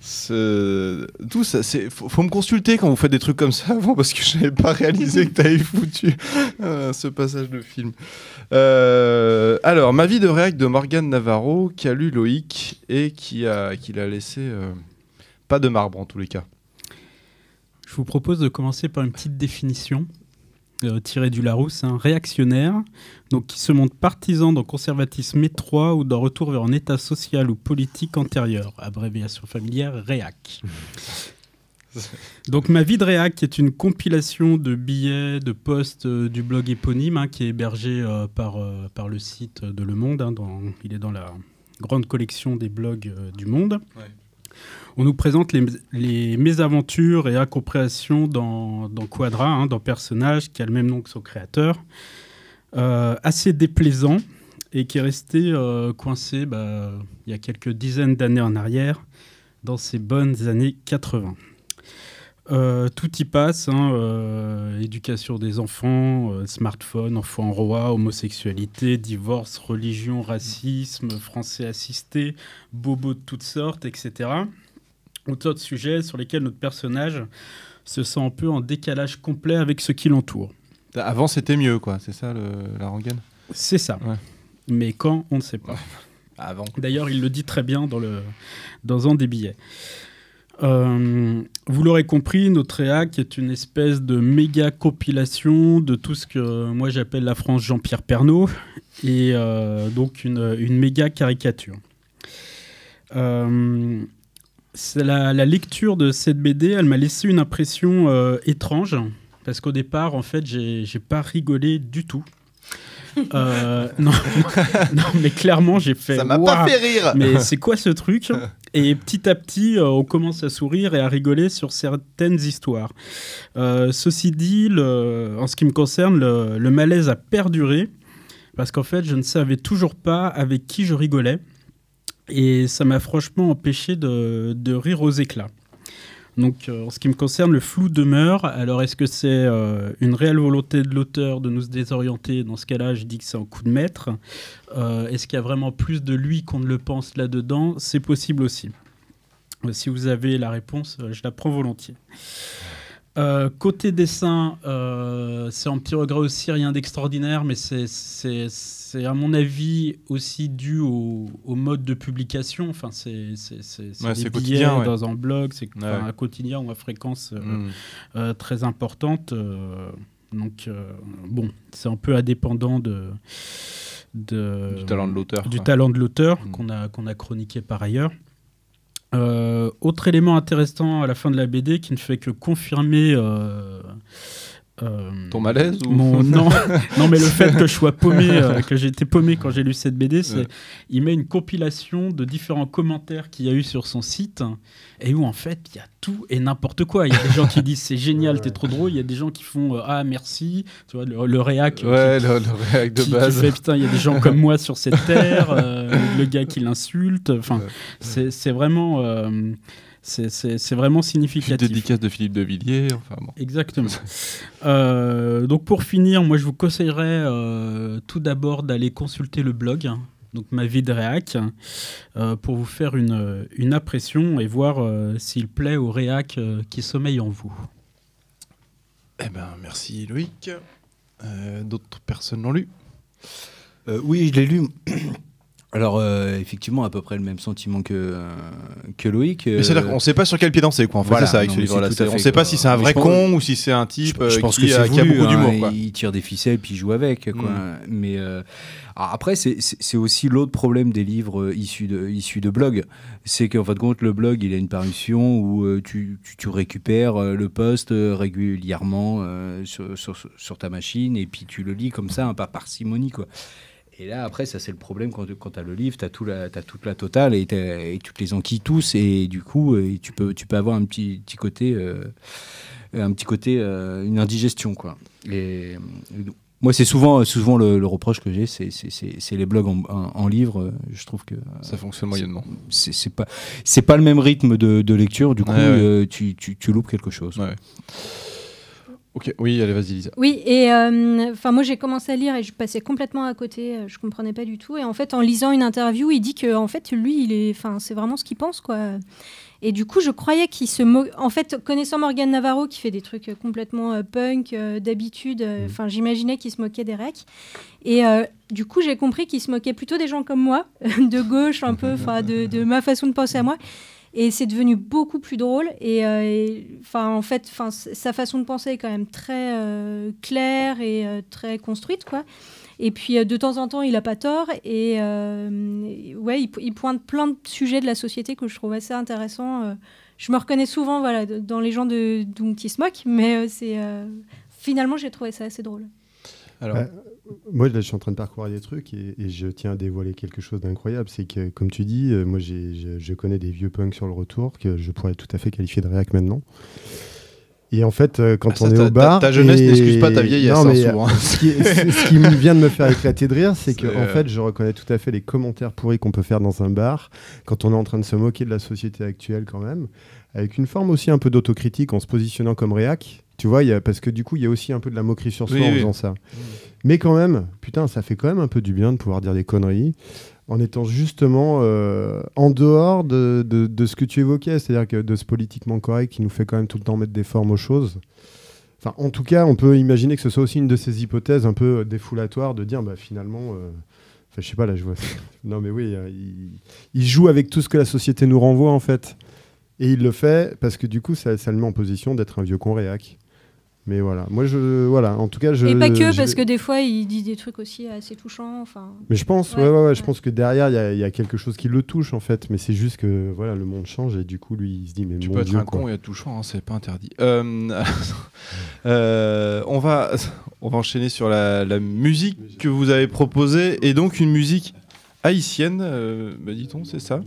ce. Tout ça, c'est. Faut, me consulter quand vous faites des trucs comme ça avant parce que je n'avais pas réalisé que tu avais foutu euh, ce passage de film. Euh, alors, Ma vie de réac de Morgane Navarro qui a lu Loïc et qui a qui l'a laissé pas de marbre en tous les cas. Je vous propose de commencer par une petite définition euh, tirée du Larousse, réactionnaire, donc qui se montre partisan d'un conservatisme étroit ou d'un retour vers un état social ou politique antérieur, abréviation familière REAC. Donc ma vie de réac est une compilation de billets, de posts euh, du blog éponyme hein, qui est hébergé euh, par, euh, par le site de Le Monde. hein, dans- il est dans la grande collection des blogs du Monde. On nous présente les, mésaventures et incompréhensions dans, dans Quadra, hein, dans personnage qui a le même nom que son créateur, Euh, assez déplaisant et qui est resté euh, coincé bah, il y a quelques dizaines d'années en arrière, dans ces bonnes années 80. Euh, tout y passe, hein, éducation des enfants, euh, smartphone, enfants roi, homosexualité, divorce, religion, racisme, français assisté, bobos de toutes sortes, etc. Autant de sujets sur lesquels notre personnage se sent un peu en décalage complet avec ce qui l'entoure. Avant, c'était mieux, quoi. C'est ça le- la rengaine? C'est ça. Mais quand, on ne sait pas. Avant. D'ailleurs, il le dit très bien dans, le, dans un des billets. Euh, vous l'aurez compris, notre réac est une espèce de méga compilation de tout ce que moi j'appelle la France Jean-Pierre Pernaud et euh, donc une, une méga caricature. Euh, la, la lecture de cette BD, elle m'a laissé une impression euh, étrange parce qu'au départ, en fait, j'ai pas rigolé du tout. Euh, non, non, mais clairement, j'ai fait. Ça m'a pas fait rire. Mais c'est quoi ce truc? Et petit à petit, euh, on commence à sourire et à rigoler sur certaines histoires. Euh, ceci dit, le- en ce qui me concerne, le, le malaise a perduré parce qu'en fait, je ne savais toujours pas avec qui je rigolais et ça m'a franchement empêché de, de rire aux éclats. Donc, euh, en ce qui me concerne, le flou demeure. Alors, est-ce que c'est euh, une réelle volonté de l'auteur de nous désorienter? Dans ce cas-là, je dis que c'est un coup de maître. Euh, est-ce qu'il y a vraiment plus de lui qu'on ne le pense là-dedans? C'est possible aussi. Si vous avez la réponse, je la prends volontiers. Euh, côté dessin, euh, c'est un petit regret aussi, rien d'extraordinaire, mais c'est- à mon avis aussi dû au, au mode de publication. Enfin, c'est Ouais, des billets ouais. dans un blog, c'est Ouais, un quotidien ou à fréquence euh, Mm. euh, très importante. euh, donc, euh, bon, c'est un peu indépendant de, de- Du talent de l'auteur, Du quoi. talent de l'auteur Mm. qu'on a, qu'on a chroniqué par ailleurs. Euh, autre élément intéressant à la fin de la BD qui ne fait que confirmer euh, Ton malaise ou- mon- non, non, mais le fait que je sois paumé, euh, que j'ai été paumé quand j'ai lu cette BD, c'est Ouais. il met une compilation de différents commentaires qu'il y a eu sur son site et où en fait il y a tout et n'importe quoi. Il y a des gens qui disent c'est génial, t'es trop drôle. Il y a des gens qui font euh, ah merci, tu vois le, le réac. euh, Ouais, qui- le- le réac de qui- qui base. fait, putain, il y a des gens comme moi sur cette terre. le gars qui l'insulte. Enfin, c'est c'est vraiment. C'est- vraiment significatif. dédicace de Philippe de Villiers. Enfin bon. Exactement. Euh, donc pour finir, moi je vous conseillerais euh, tout d'abord d'aller consulter le blog, hein, donc ma vie de réac, euh, pour vous faire une, une impression et voir euh, s'il plaît au réac euh, qui sommeille en vous. Eh ben, merci Loïc. Euh, D'autres personnes l'ont lu? Euh, oui, je l'ai lu. Alors, euh, effectivement, à peu près le même sentiment que, euh, que Loïc. Mais c'est-à-dire qu'on sait pas sur quel pied danser, quoi. En fait, Voilà, c'est ça avec non, ce livre-là. On fait, sait pas si c'est un vrai pense- con ou si c'est un type je, je euh, pense qui, que c'est a, qui a voulu, beaucoup d'humour, hein. Il tire des ficelles puis il joue avec. Quoi. Mm. Mais euh, après, c'est- aussi l'autre problème des livres euh, issus de, issus de blogs. C'est qu'en fin de compte, le blog, il a une parution où euh, tu, tu, tu récupères euh, le post euh, régulièrement euh, sur, sur, sur ta machine et puis tu le lis comme ça, hein, par parcimonie. Quoi. Et là, après, ça, c'est le problème quand, quand tu as le livre, tu as, tout toute la totale et, et toutes les enquilles tous. Et du coup, euh, tu, peux, tu peux avoir un petit, petit côté, euh, un petit côté euh, une indigestion. Quoi. Et, moi, c'est souvent, souvent le, le reproche que j'ai, c'est, les blogs en, en, en livre. Je trouve que. Ça fonctionne moyennement. C'est, pas, pas le même rythme de, de lecture. Du coup, Ouais, ouais. tu, tu, tu loupes quelque chose. Ok, oui, allez, vas-y, Lisa. Oui, et euh, moi j'ai commencé à lire et je passais complètement à côté, euh, je comprenais pas du tout. Et en fait, en lisant une interview, il dit que en fait lui, il est, enfin c'est vraiment ce qu'il pense quoi. Et du coup, je croyais qu'il se mo... En fait, connaissant Morgan Navarro qui fait des trucs euh, complètement euh, punk d'habitude, euh, enfin j'imaginais qu'il se moquait des recs. Et du coup, j'ai compris qu'il se moquait plutôt des gens comme moi, de gauche un peu, enfin de, de ma façon de penser à moi. Et c'est devenu beaucoup plus drôle. Et euh, et, enfin, en fait, enfin, sa façon de penser est quand même très euh, claire et euh, très construite, quoi. Et puis, euh, de temps en temps, il a pas tort. Et euh, ouais, il, po- il pointe plein de sujets de la société que je trouve assez intéressants. Euh, je me reconnais souvent, voilà, dans les gens de, dont qui se moquent, mais euh, c'est euh, finalement, j'ai trouvé ça assez drôle. Alors, Bah, moi, là, je suis en train de parcourir des trucs et, et je tiens à dévoiler quelque chose d'incroyable. C'est que, comme tu dis, euh, moi, je, je connais des vieux punks sur le retour que je pourrais tout à fait qualifier de réac maintenant. Et en fait, euh, quand Ah, ça, on est ta- au ta- bar. ta jeunesse et- n'excuse pas ta vieillesse, Non, hein, mais, souvent. euh, ce, qui, ce- qui vient de me faire éclater de rire, c'est que, en fait, je reconnais tout à fait les commentaires pourris qu'on peut faire dans un bar quand on est en train de se moquer de la société actuelle, quand même, avec une forme aussi un peu d'autocritique en se positionnant comme réac. Tu vois, y a, parce que du coup, il y a aussi un peu de la moquerie sur soi Oui, en oui. faisant ça. Mais quand même, putain, ça fait quand même un peu du bien de pouvoir dire des conneries en étant justement euh, en dehors de, de- de ce que tu évoquais, c'est-à-dire que de ce politiquement correct qui nous fait quand même tout le temps mettre des formes aux choses. Enfin, en tout cas, on peut imaginer que ce soit aussi une de ces hypothèses un peu défoulatoires de dire, bah, finalement, euh, je sais pas, là, je vois. non, mais oui, euh, il, il joue avec tout ce que la société nous renvoie, en fait. Et il le fait parce que du coup, ça, ça le met en position d'être un vieux con réac. Mais voilà, moi, je. Voilà, en tout cas, je. et pas que, parce que des fois, il dit des trucs aussi assez touchants. Enfin, mais je pense, ouais, ouais, ouais, je pense que derrière, il y a- il y, a quelque chose qui le touche en fait. Mais c'est juste que voilà, le monde change et du coup, lui, il se dit mais Tu mon peux être Dieu, un quoi. con et être touchant, hein, c'est pas interdit. Euh, euh, on, va, on va enchaîner sur la, la musique que vous avez proposée, et donc une musique haïtienne, euh, bah, dit-on, c'est ça,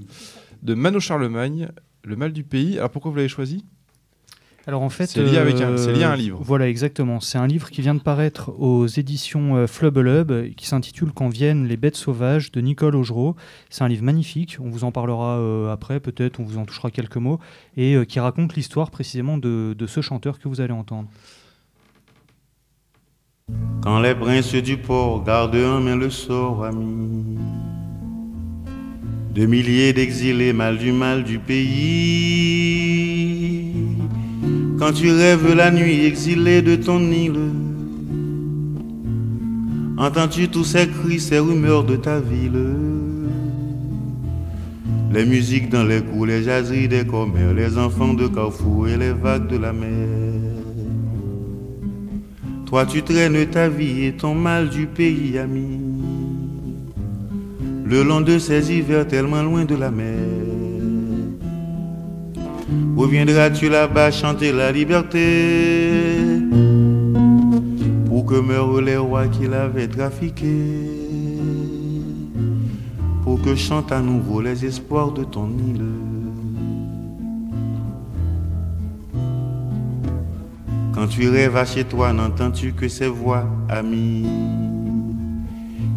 de Mano Charlemagne, Le mal du pays. Alors pourquoi vous l'avez choisi Alors en fait, C'est lié avec un- euh, c'est lié à un livre. Voilà, exactement. C'est un livre qui vient de paraître aux éditions euh, Flubelub, euh, qui s'intitule Quand viennent les bêtes sauvages de Nicole Augereau. C'est un livre magnifique. On vous en parlera euh, après, peut-être. On vous en touchera quelques mots et euh, qui raconte l'histoire précisément de, de ce chanteur que vous allez entendre. Quand les princes du port gardent en main le sort ami de milliers d'exilés mal du mal du pays. Quand tu rêves la nuit exilé de ton île, entends-tu tous ces cris, ces rumeurs de ta ville? Les musiques dans les coups, les jaseries des commères, les enfants de Carrefour et les vagues de la mer. Toi tu traînes ta vie et ton mal du pays ami. Le long de ces hivers tellement loin de la mer Reviendras-tu là-bas chanter la liberté. Pour que meurent les rois qui l'avaient trafiqué. Pour que chantent à nouveau les espoirs de ton île. Quand tu rêves à chez toi, n'entends-tu que ces voix amies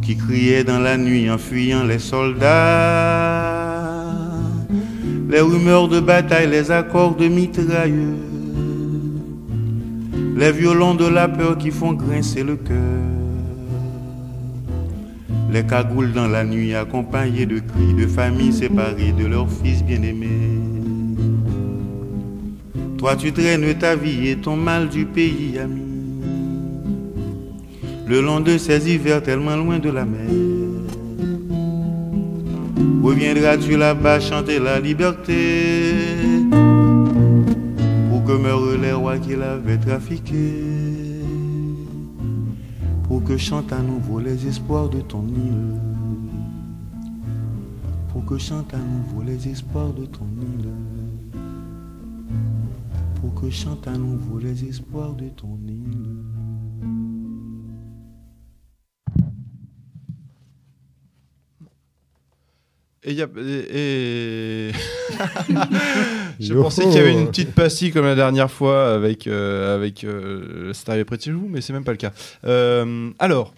qui criaient dans la nuit en fuyant les soldats? Les rumeurs de bataille, les accords de mitrailleux Les violons de la peur qui font grincer le cœur. Les cagoules dans la nuit accompagnés de cris de familles séparées de leurs fils bien-aimés. Toi tu traînes ta vie et ton mal du pays ami. Le long de ces hivers tellement loin de la mer Reviendras-tu là-bas chanter la liberté Pour que meurent les rois qui l'avaient trafiqué Pour que chantent à nouveau les espoirs de ton île Pour que chantent à nouveau les espoirs de ton île pour que chante à nouveau les espoirs de ton île. Et il y a. Et... et- Je pensais qu'il y avait une petite pastille comme la dernière fois avec, euh, avec euh, C'est arrivé près de chez vous, mais c'est même pas le cas. Euh, alors,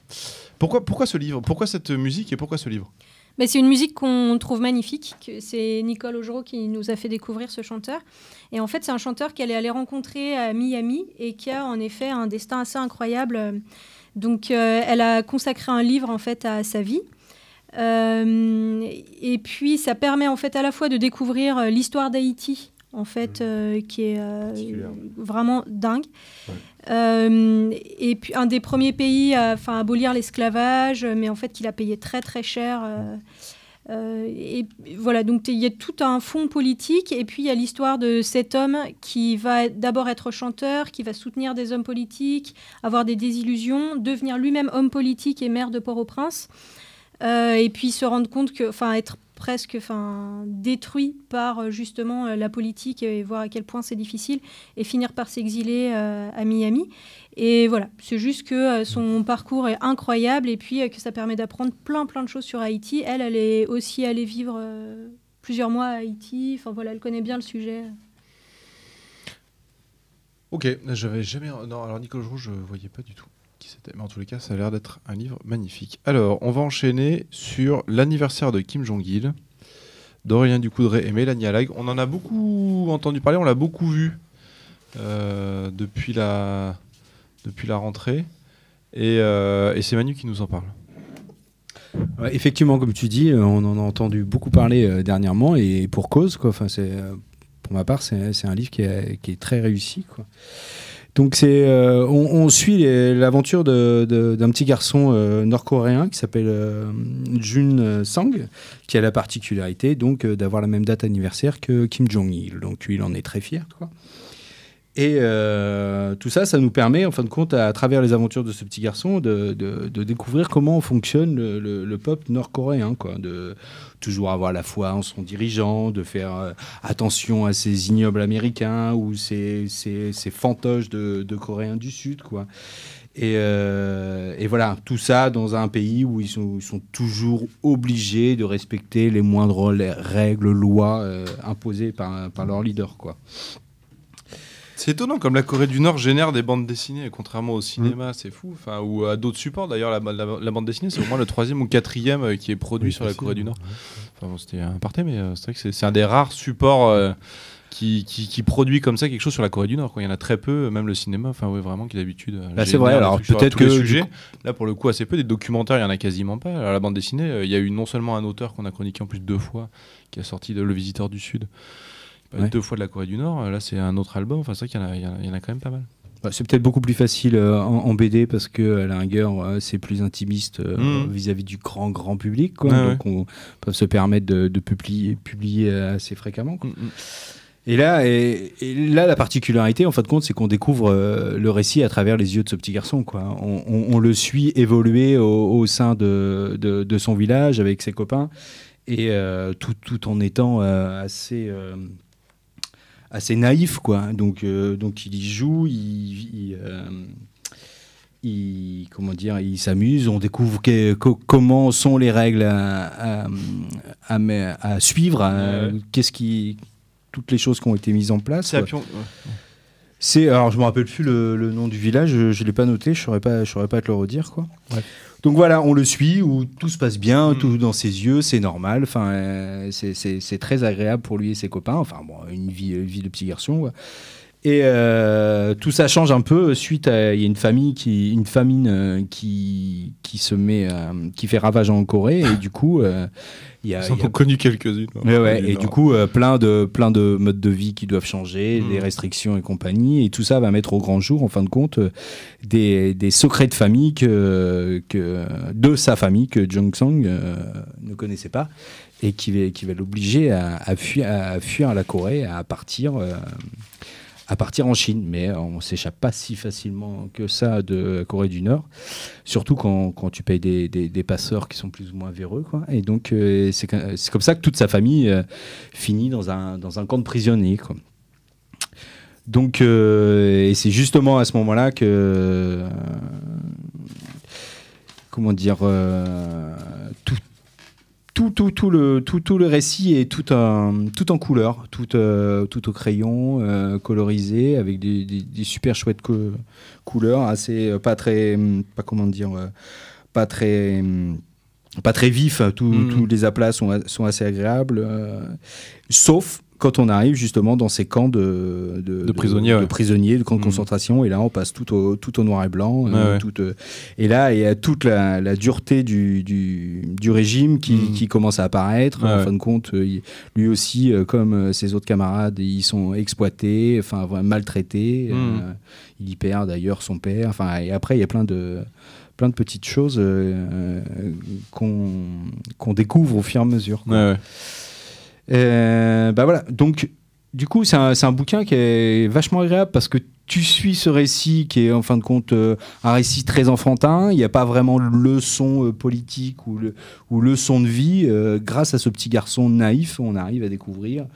pourquoi, pourquoi ce livre? Pourquoi cette musique et pourquoi ce livre? Mais c'est une musique qu'on trouve magnifique. que C'est Nicole Augereau qui nous a fait découvrir ce chanteur. Et en fait, c'est un chanteur qu'elle est allée rencontrer à Miami et qui a en effet un destin assez incroyable. Donc, euh, elle a consacré un livre en fait à sa vie. Euh, et puis, ça permet en fait à la fois de découvrir euh, l'histoire d'Haïti, en fait, euh, qui est vraiment dingue. Euh, et puis un des premiers pays à abolir l'esclavage, mais en fait qu'il a payé très très cher. euh, euh, et voilà, donc il y a tout un fond politique, et puis il y a l'histoire de cet homme qui va d'abord être chanteur, qui va soutenir des hommes politiques, avoir des désillusions, devenir lui-même homme politique et maire de Port-au-Prince, et puis se rendre compte que, enfin, être presque enfin, détruit par euh, justement euh, la politique et voir à quel point c'est difficile et finir par s'exiler euh, à Miami. Et voilà, c'est juste que euh, son parcours est incroyable et puis euh, que ça permet d'apprendre plein plein de choses sur Haïti. Elle, elle est aussi allée vivre euh, plusieurs mois à Haïti. Enfin voilà, elle connaît bien le sujet. Ok, j'avais jamais. Non, alors Nicole Jour, je voyais pas du tout Mais en tous les cas, ça a l'air d'être un livre magnifique. Alors, on va enchaîner sur l'anniversaire de Kim Jong-il, d'Aurélien Ducoudray et Mélanie Alag. On en a beaucoup entendu parler, on l'a beaucoup vu euh, depuis, la, depuis la rentrée. Et, euh, et c'est Manu qui nous en parle. Effectivement, comme tu dis, on en a entendu beaucoup parler euh, dernièrement et pour cause. Pour ma part, c'est, un livre qui est, très réussi. Donc, c'est, euh, on, suit l'aventure d'un petit garçon euh, nord-coréen qui s'appelle euh, Jun Sang, qui a la particularité donc euh, d'avoir la même date anniversaire que Kim Jong-il. Donc, lui, il en est très fier. Quoi. Et euh, tout ça, ça nous permet, en fin de compte, à, travers les aventures de ce petit garçon, de, découvrir comment fonctionne le, le- le peuple nord-coréen, quoi. De toujours avoir la foi en son dirigeant, de faire euh, attention à ces ignobles américains ou ces, ces, fantoches de, Coréens du Sud, quoi. Et, euh, et voilà, tout ça dans un pays où ils sont, toujours obligés de respecter les moindres les règles, lois imposées par, par leur leader, quoi. C'est étonnant comme la Corée du Nord génère des bandes dessinées, contrairement au cinéma, c'est fou. Enfin, ou à d'autres supports. D'ailleurs, la, la- la bande dessinée, c'est au moins le troisième ou quatrième euh, qui est produit Oui, sur la Corée du Nord. Enfin, bon, c'était un parté, mais euh, c'est vrai que c'est- un des rares supports euh, qui, qui, qui produit comme ça quelque chose sur la Corée du Nord. quoi. Il y en a très peu, même le cinéma. Enfin, oui, vraiment, qui d'habitude. euh, Bah, c'est vrai, alors peut-être que, coup- Là, pour le coup, assez peu. Des documentaires, il y en a quasiment pas. Alors, la bande dessinée, il y a eu non seulement un auteur qu'on a chroniqué en plus deux fois, qui a sorti de Le Visiteur du Sud. Ouais. Deux fois de la Corée du Nord. Euh, Là, c'est un autre album. Enfin, c'est vrai qu'il y en a- y, en quand même pas mal. Bah, c'est peut-être beaucoup plus facile euh, en, en BD parce que à la rigueur euh, c'est plus intimiste euh, Mhm. vis-à-vis du grand grand public quoi. Donc on peut se permettre de, de publier, publier assez fréquemment Mm, quoi. Et là, et, et là, la particularité, en fin de compte, c'est qu'on découvre euh, le récit à travers les yeux de ce petit garçon. Quoi. On, on- on le suit évoluer au, au sein de, de- de son village avec ses copains, et euh, tout, tout en étant euh, assez, euh, assez naïf. Quoi. Donc, euh, donc il y joue, il, il, euh, il- comment dire, il s'amuse. On découvre que- co- comment sont les règles à, à- à me- à suivre, Ouais. qu'est-ce qui, toutes les choses qui ont été mises en place. C'est ouais. Alors je me rappelle plus le, le nom du village, je, je l'ai pas noté, je saurais pas, je saurais pas te le redire quoi. Donc voilà, on le suit où tout se passe bien, tout dans ses yeux, c'est normal. Enfin, euh, c'est- très agréable pour lui et ses copains. Enfin bon, une vie, vie de petit garçon. Et euh, tout ça change un peu suite à il y a une famille qui une famine euh, qui qui se met euh, qui fait ravage en Corée et du coup euh, il y a, Ils en il y a- ont connu quelques-unes. hein. Ouais, ouais, et du coup, euh, plein, de, plein de modes de vie qui doivent changer, Mm. des restrictions et compagnie, et tout ça va mettre au grand jour, en fin de compte, euh, des, des secrets de famille que, que, de sa famille que Jung Song euh, ne connaissait pas, et qui va, qui va l'obliger à, à, fuir, à fuir la Corée, à partir. À partir en Chine, mais on s'échappe pas si facilement que ça de Corée du Nord, surtout quand, quand tu payes des, des, passeurs qui sont plus ou moins véreux. Quoi. Et donc, euh, c'est comme ça que toute sa famille euh, finit dans un, dans un camp de prisonniers. Quoi. Donc, euh, et c'est justement à ce moment-là que. euh, comment dire. tout, tout, tout, tout, le, tout, tout le récit est tout, un, tout en couleur, tout, euh, tout au crayon, euh, colorisé, avec des, des- des super chouettes co- couleurs, assez, euh, pas très, hum, pas comment dire, euh, pas très, hum, pas très vif. Tous Mhm. tous les aplats sont, sont assez agréables, euh, sauf quand on arrive justement dans ces camps de, De prisonniers, de, ouais. prisonniers, de camps de Mhm. concentration, et là on passe tout au, tout au noir et blanc. euh, Ouais, ouais. tout, euh, et là, il y a toute la, la dureté du, du, du régime qui, Mhm. qui commence à apparaître. En fin de compte, euh, il- lui aussi, comme ses autres camarades, ils sont exploités, enfin maltraités. Mhm. euh, il y perd d'ailleurs son père. Enfin, et après, il y a plein de plein de petites choses qu'on découvre au fur et à mesure. quoi. Euh, bah voilà, donc du coup, c'est un, c'est un bouquin qui est vachement agréable parce que tu suis ce récit qui est en fin de compte euh, un récit très enfantin. Il n'y a pas vraiment de leçon euh, politique ou, le, ou leçon de vie. Euh, grâce à ce petit garçon naïf, on arrive à découvrir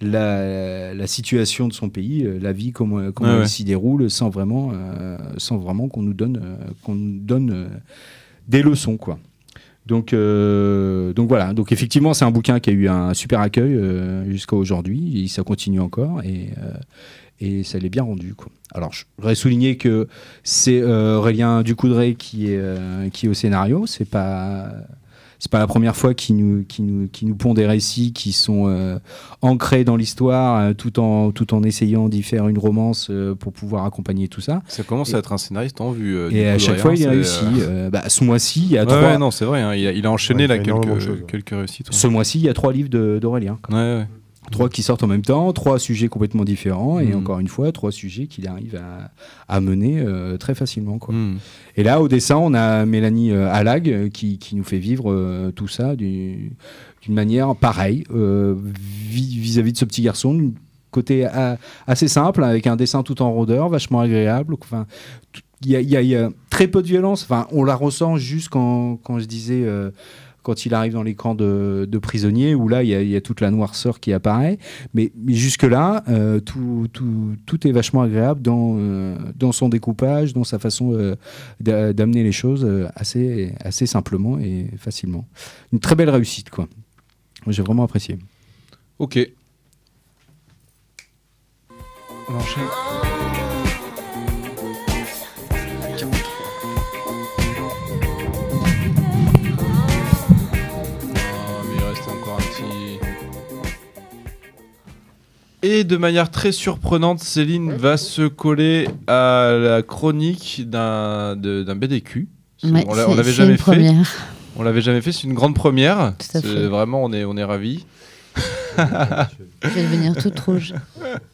la, la situation de son pays, la vie, comment, comment Ouais, elle s'y déroule, sans vraiment, sans vraiment qu'on nous donne, qu'on nous donne des leçons, quoi. Donc, euh, donc voilà. Donc effectivement, c'est un bouquin qui a eu un super accueil euh, jusqu'à aujourd'hui. Ça continue encore et, euh, et ça l'est bien rendu. Quoi. Alors, je voudrais souligner que c'est Aurélien Ducoudray qui est, qui est au scénario. C'est pas c'est pas la première fois qu'il nous, qu'il nous, qu'il nous pond des récits qui sont euh, ancrés dans l'histoire, euh, tout en tout en essayant d'y faire une romance euh, pour pouvoir accompagner tout ça. Ça commence Et- à être un scénariste en vue. euh, et à chaque fois, il a réussi. euh, Euh, bah, ce mois-ci, il y a ouais, trois. ouais, non, c'est vrai. hein, il, a, il a enchaîné Ouais, là quelques, ouais. quelques réussites. Ce mois-ci, il y a trois livres d'Aurélien. Ouais, ouais. Trois qui sortent en même temps, trois sujets complètement différents, et Mhm. encore une fois, trois sujets qu'il arrive à, à mener euh, très facilement. Quoi. Mhm. Et là, au dessin, on a Mélanie euh, Allag euh, qui, qui nous fait vivre euh, tout ça du- d'une manière pareille, vis- vis-à-vis de ce petit garçon, d'un côté assez simple, avec un dessin tout en rondeur, vachement agréable. Enfin, il y, y a très peu de violence. Enfin, on la ressent juste quand, quand je disais. Quand il arrive dans les camps de, prisonniers, où là, il y, a- toute la noirceur qui apparaît. Mais, jusque-là, euh, tout, est vachement agréable dans, euh, dans son découpage, dans sa façon euh, d'a- d'amener les choses assez, assez simplement et facilement. Une très belle réussite, quoi. J'ai vraiment apprécié. Ok. On enchaîne. Et de manière très surprenante, Céline va se coller à la chronique d'un BDQ. Ouais, on l'avait jamais une fait. première. On l'avait jamais fait, c'est une grande première. à C'est fait. vraiment, on est, on est ravis. Je vais devenir toute rouge.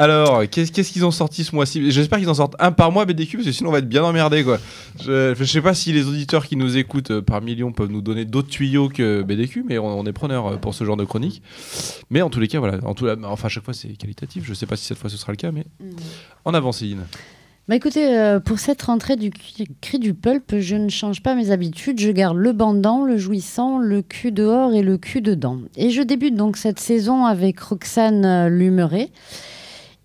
Alors, qu'est-ce qu'ils ont sorti ce mois-ci? J'espère qu'ils en sortent un par mois BDQ parce que sinon on va être bien emmerdé quoi. Je, je sais pas si les auditeurs qui nous écoutent euh, par millions peuvent nous donner d'autres tuyaux que BDQ, mais on, on est preneur euh, pour ce genre de chronique. Mais en tous les cas, voilà. En tout, enfin, à chaque fois c'est qualitatif. Je sais pas si cette fois ce sera le cas, mais en avant, Céline. Bah écoutez, euh, pour cette rentrée du cri du pulp, je ne change pas mes habitudes. Je garde le bandant, le jouissant, le cul dehors et le cul dedans. Et je débute donc cette saison avec Roxane Lumeret.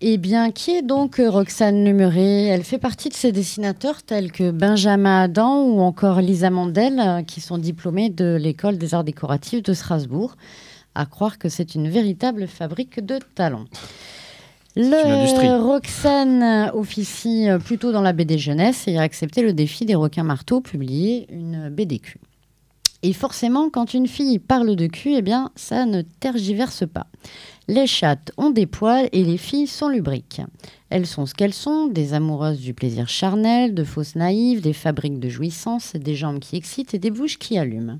Eh bien, qui est donc euh, Roxane Lumeret Elle fait partie de ces dessinateurs tels que Benjamin Adam ou encore Lisa Mandel, euh, qui sont diplômés de l'école des arts décoratifs de Strasbourg. À croire que c'est une véritable fabrique de talents. Le Roxane euh, officie plutôt dans la BD jeunesse et a accepté le défi des requins marteaux, publié une BDQ. Et forcément, quand une fille parle de cul, eh bien, ça ne tergiverse pas. Les chattes ont des poils et les filles sont lubriques. Elles sont ce qu'elles sont, des amoureuses du plaisir charnel, de fausses naïves, des fabriques de jouissance, des jambes qui excitent et des bouches qui allument.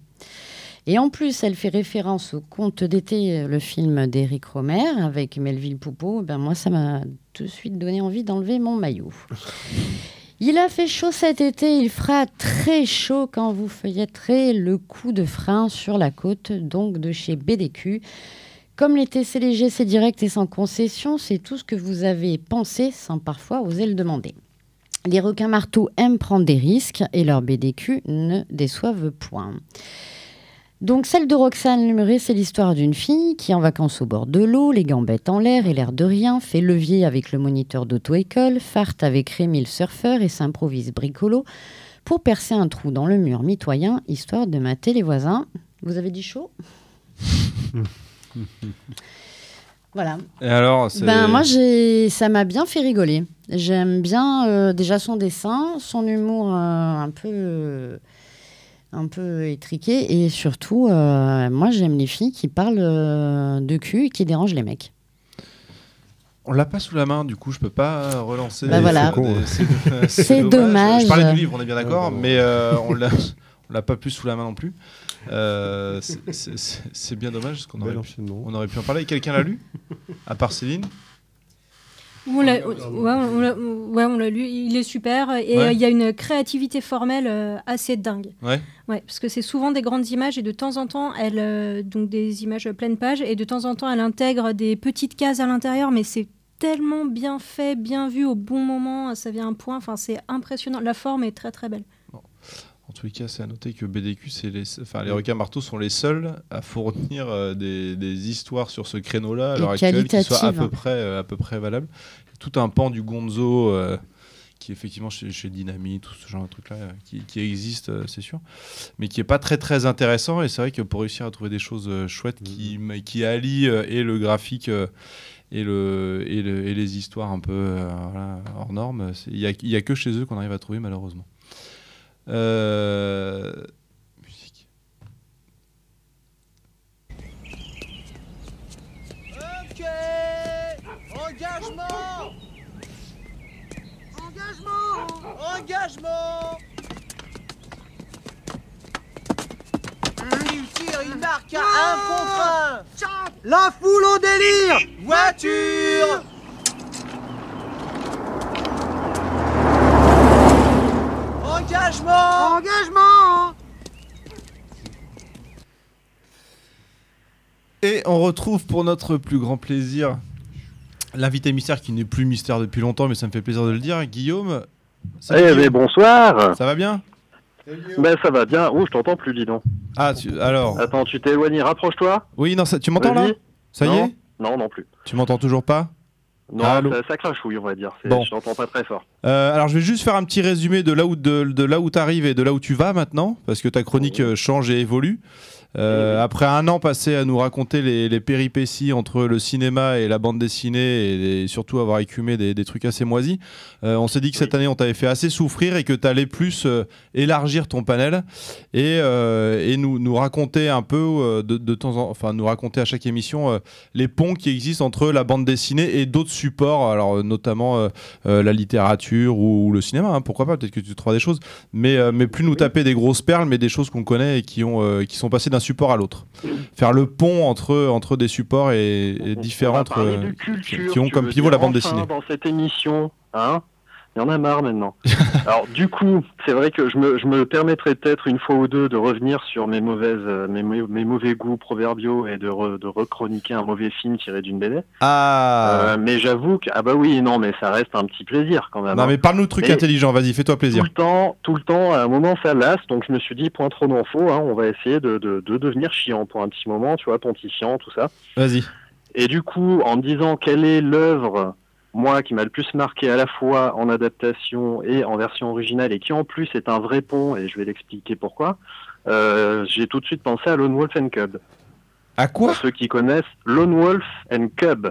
Et en plus, elle fait référence au conte d'été, le film d'Éric Romer avec Melville Poupeau. Ben moi, ça m'a tout de suite donné envie d'enlever mon maillot. Il a fait chaud cet été, il fera très chaud quand vous feuilletterez le coup de frein sur la côte, donc de chez BDQ. Comme l'été c'est léger, c'est direct et sans concession, c'est tout ce que vous avez pensé sans parfois oser le demander. Les requins marteaux aiment prendre des risques et leurs BDQ ne déçoivent point. Donc celle de Roxane Lumeret, c'est l'histoire d'une fille qui, en vacances au bord de l'eau, les gambettes en l'air et l'air de rien, fait levier avec le moniteur d'auto-école, farte avec Rémi le surfeur et s'improvise bricolo pour percer un trou dans le mur mitoyen, histoire de mater les voisins. Vous avez dit chaud? Voilà. Et alors, Ben moi j'ai ça m'a bien fait rigoler. J'aime bien euh, déjà son dessin, son humour euh, un peu euh, un peu étriqué et surtout euh, moi j'aime les filles qui parlent euh, de cul et qui dérangent les mecs. On l'a pas sous la main, du coup, je peux pas relancer. Bah voilà. C'est ouais. C'est- dommage. Je parlais du livre, on est bien d'accord, Ouais, mais euh, on l'a, on l'a pas plus sous la main non plus. Euh, c'est- bien dommage parce qu'on aurait, aurait pu en parler. Quelqu'un l'a lu À part Céline? On l'a, ouais, on l'a- ouais, on l'a lu, il est super et euh, Ouais. il y a une créativité formelle euh, assez dingue. Ouais. Ouais, parce que c'est souvent des grandes images et de temps en temps, elle, euh, donc des images pleine page et de temps en temps, elle intègre des petites cases à l'intérieur, mais c'est tellement bien fait, bien vu au bon moment, ça vient à un point, enfin c'est impressionnant. La forme est très très belle. En tous les cas, c'est à noter que BDQ, c'est les, enfin, les requins marteaux sont les seuls à fournir euh, des, des histoires sur ce créneau-là à l'heure actuelle qui soient à peu près, euh, à peu près valables. Tout un pan du Gonzo euh, qui effectivement chez, chez Dynamite, tout ce genre de truc-là, euh, qui, qui existe, euh, c'est sûr, mais qui est pas très très intéressant. Et c'est vrai que pour réussir à trouver des choses euh, chouettes qui, mais qui allient euh, et le graphique euh, et, le, et, le- et les histoires un peu euh, voilà, hors normes, il y a, il y a que chez eux qu'on arrive à trouver malheureusement. Euh, musique. Ok Engagement. Engagement. Engagement. Il tire, il marque à un contre un. La foule au délire. Voiture Engagement Engagement Et on retrouve pour notre plus grand plaisir l'invité mystère qui n'est plus mystère depuis longtemps, mais ça me fait plaisir de le dire, Guillaume. Salut, Eh ben, bonsoir. Ça va bien Ben ça va bien. Oh, je t'entends plus, dis donc. Ah, tu- alors. Attends, tu t'es éloigné, rapproche-toi. Oui, non, ça- tu m'entends là. Ça y est Non, non plus. Tu m'entends toujours pas Non, Allô ça, ça crachouille, on va dire. Bon. Je t'entends pas très fort. Euh, alors je vais juste faire un petit résumé de là où de, de là où tu arrives et de là où tu vas maintenant, parce que ta chronique euh, change et évolue. Euh, après un an passé à nous raconter les, les péripéties entre le cinéma et la bande dessinée et, et surtout avoir écumé des, des trucs assez moisis, euh, on s'est dit que cette année on t'avait fait assez souffrir et que tu allais plus euh, élargir ton panel et, et nous, nous raconter un peu de, de temps en enfin nous raconter à chaque émission les ponts qui existent entre la bande dessinée et d'autres supports, alors notamment la littérature ou, ou le cinéma, hein, pourquoi pas, peut-être que tu trouveras des choses, mais, mais plus nous taper des grosses perles, mais des choses qu'on connaît et qui, ont, qui sont passées d'un support à l'autre. Faire le pont entre, entre des supports et, et différentes euh, culture, qui ont comme pivot la bande enfin, dessinée. Dans cette émission, hein il y en a marre maintenant. Alors du coup, c'est vrai que je me, je me permettrai peut-être une fois ou deux de revenir sur mes mauvaises, euh, mes, mes mauvais goûts proverbiaux et de, re- de rechroniquer un mauvais film tiré d'une BD. Ah Euh, mais j'avoue que ah bah oui non mais ça reste un petit plaisir quand même. Non hein. mais parle-nous de trucs Mais intelligents, vas-y, fais-toi plaisir. Tout le temps, tout le temps, à un moment ça lasse, donc je me suis dit point trop d'infos, hein, on va essayer de, de, de devenir chiant pour un petit moment, tu vois, pontifiant, tout ça. Vas-y. Et du coup, en me disant quelle est l'œuvre, moi, qui m'a le plus marqué à la fois en adaptation et en version originale, et qui en plus est un vrai pont, et je vais l'expliquer pourquoi, euh, j'ai tout de suite pensé à Lone Wolf and Cub. À quoi Pour ceux qui connaissent Lone Wolf and Cub.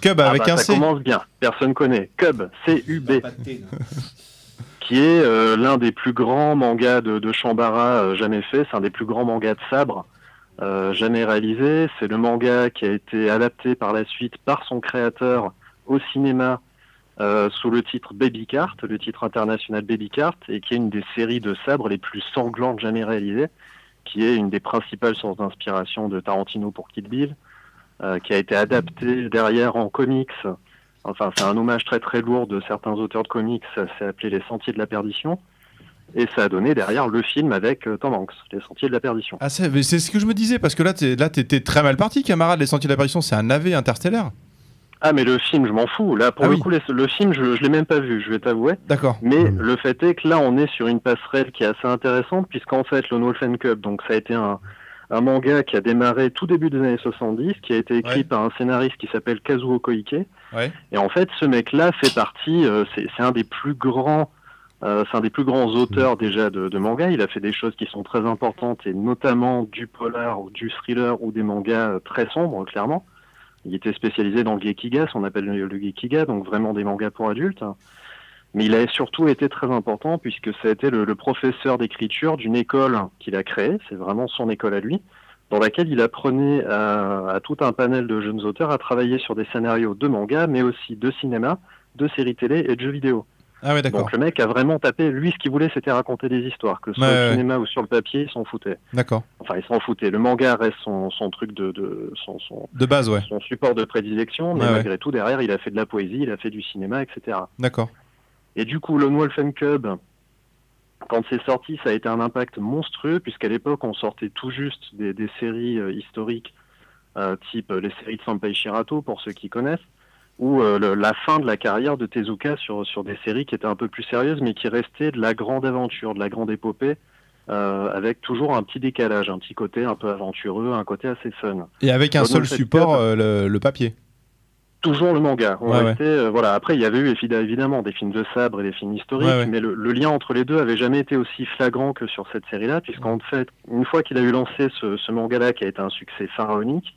Cub Ah avec bah, un ça C. commence bien, personne connaît. Cub, C-U-B. qui est euh, l'un des plus grands mangas de, de Shambara euh, jamais fait. C'est un des plus grands mangas de sabre euh, jamais réalisé. C'est le manga qui a été adapté par la suite par son créateur au cinéma euh, sous le titre Baby Cart, le titre international Baby Cart, et qui est une des séries de sabres les plus sanglantes jamais réalisées, qui est une des principales sources d'inspiration de Tarantino pour Kill Bill, euh, qui a été adapté derrière en comics. Enfin, c'est un hommage très très lourd de certains auteurs de comics, ça s'est appelé Les Sentiers de la Perdition. Et ça a donné derrière le film avec euh, Tom Hanks, Les Sentiers de la Perdition. Ah, c'est ce que je me disais, parce que là, t'es, là, t'étais très mal parti, camarade. Les Sentiers de l'apparition, c'est un navet interstellaire. Ah, mais le film, je m'en fous. Là, pour Ah le oui. coup, les- le film, je, je l'ai même pas vu, je vais t'avouer. D'accord. Mais le fait est que là, on est sur une passerelle qui est assez intéressante, puisqu'en fait, Lone Wolf and Cub, donc ça a été un, un manga qui a démarré tout début des années 70, qui a été écrit Ouais. par un scénariste qui s'appelle Kazuo Koike. Ouais. Et en fait, ce mec-là fait partie, euh, c'est un des plus grands, c'est un des plus grands auteurs déjà de, manga. Il a fait des choses qui sont très importantes et notamment du polar ou du thriller ou des mangas euh, très sombres, clairement. Il était spécialisé dans le gekiga, ce qu'on appelle le, gekiga, donc vraiment des mangas pour adultes. Mais il a surtout été très important puisque ça a été le, le professeur d'écriture d'une école qu'il a créée, c'est vraiment son école à lui, dans laquelle il apprenait à, à tout un panel de jeunes auteurs à travailler sur des scénarios de manga, mais aussi de cinéma, de séries télé et de jeux vidéo. Ah ouais, d'accord. Donc le mec a vraiment tapé, lui ce qu'il voulait c'était raconter des histoires, que ce soit Ouais, au ouais. cinéma ou sur le papier, il s'en foutait. D'accord. Enfin il s'en foutait. Le manga reste son, son truc de, de son, son, De base, ouais. son support de prédilection, mais malgré tout derrière il a fait de la poésie, il a fait du cinéma, etc. D'accord. Et du coup, Lone Wolf and Cub, quand c'est sorti, ça a été un impact monstrueux, puisqu'à l'époque, on sortait tout juste des, des séries euh, historiques, euh, type euh, les séries de Senpai Shirato, pour ceux qui connaissent, ou euh, la fin de la carrière de Tezuka sur, sur des séries qui étaient un peu plus sérieuses, mais qui restaient de la grande aventure, de la grande épopée, euh, avec toujours un petit décalage, un petit côté un peu aventureux, un côté assez fun. Et avec un seul support, euh, le, le papier. Toujours le manga. On Ouais, ouais. restait, voilà. Après, il y avait eu évi- évidemment des films de sabre et des films historiques, ouais. mais le, le lien entre les deux avait jamais été aussi flagrant que sur cette série-là, puisqu'en fait, une fois qu'il a eu lancé ce, ce manga-là, qui a été un succès pharaonique,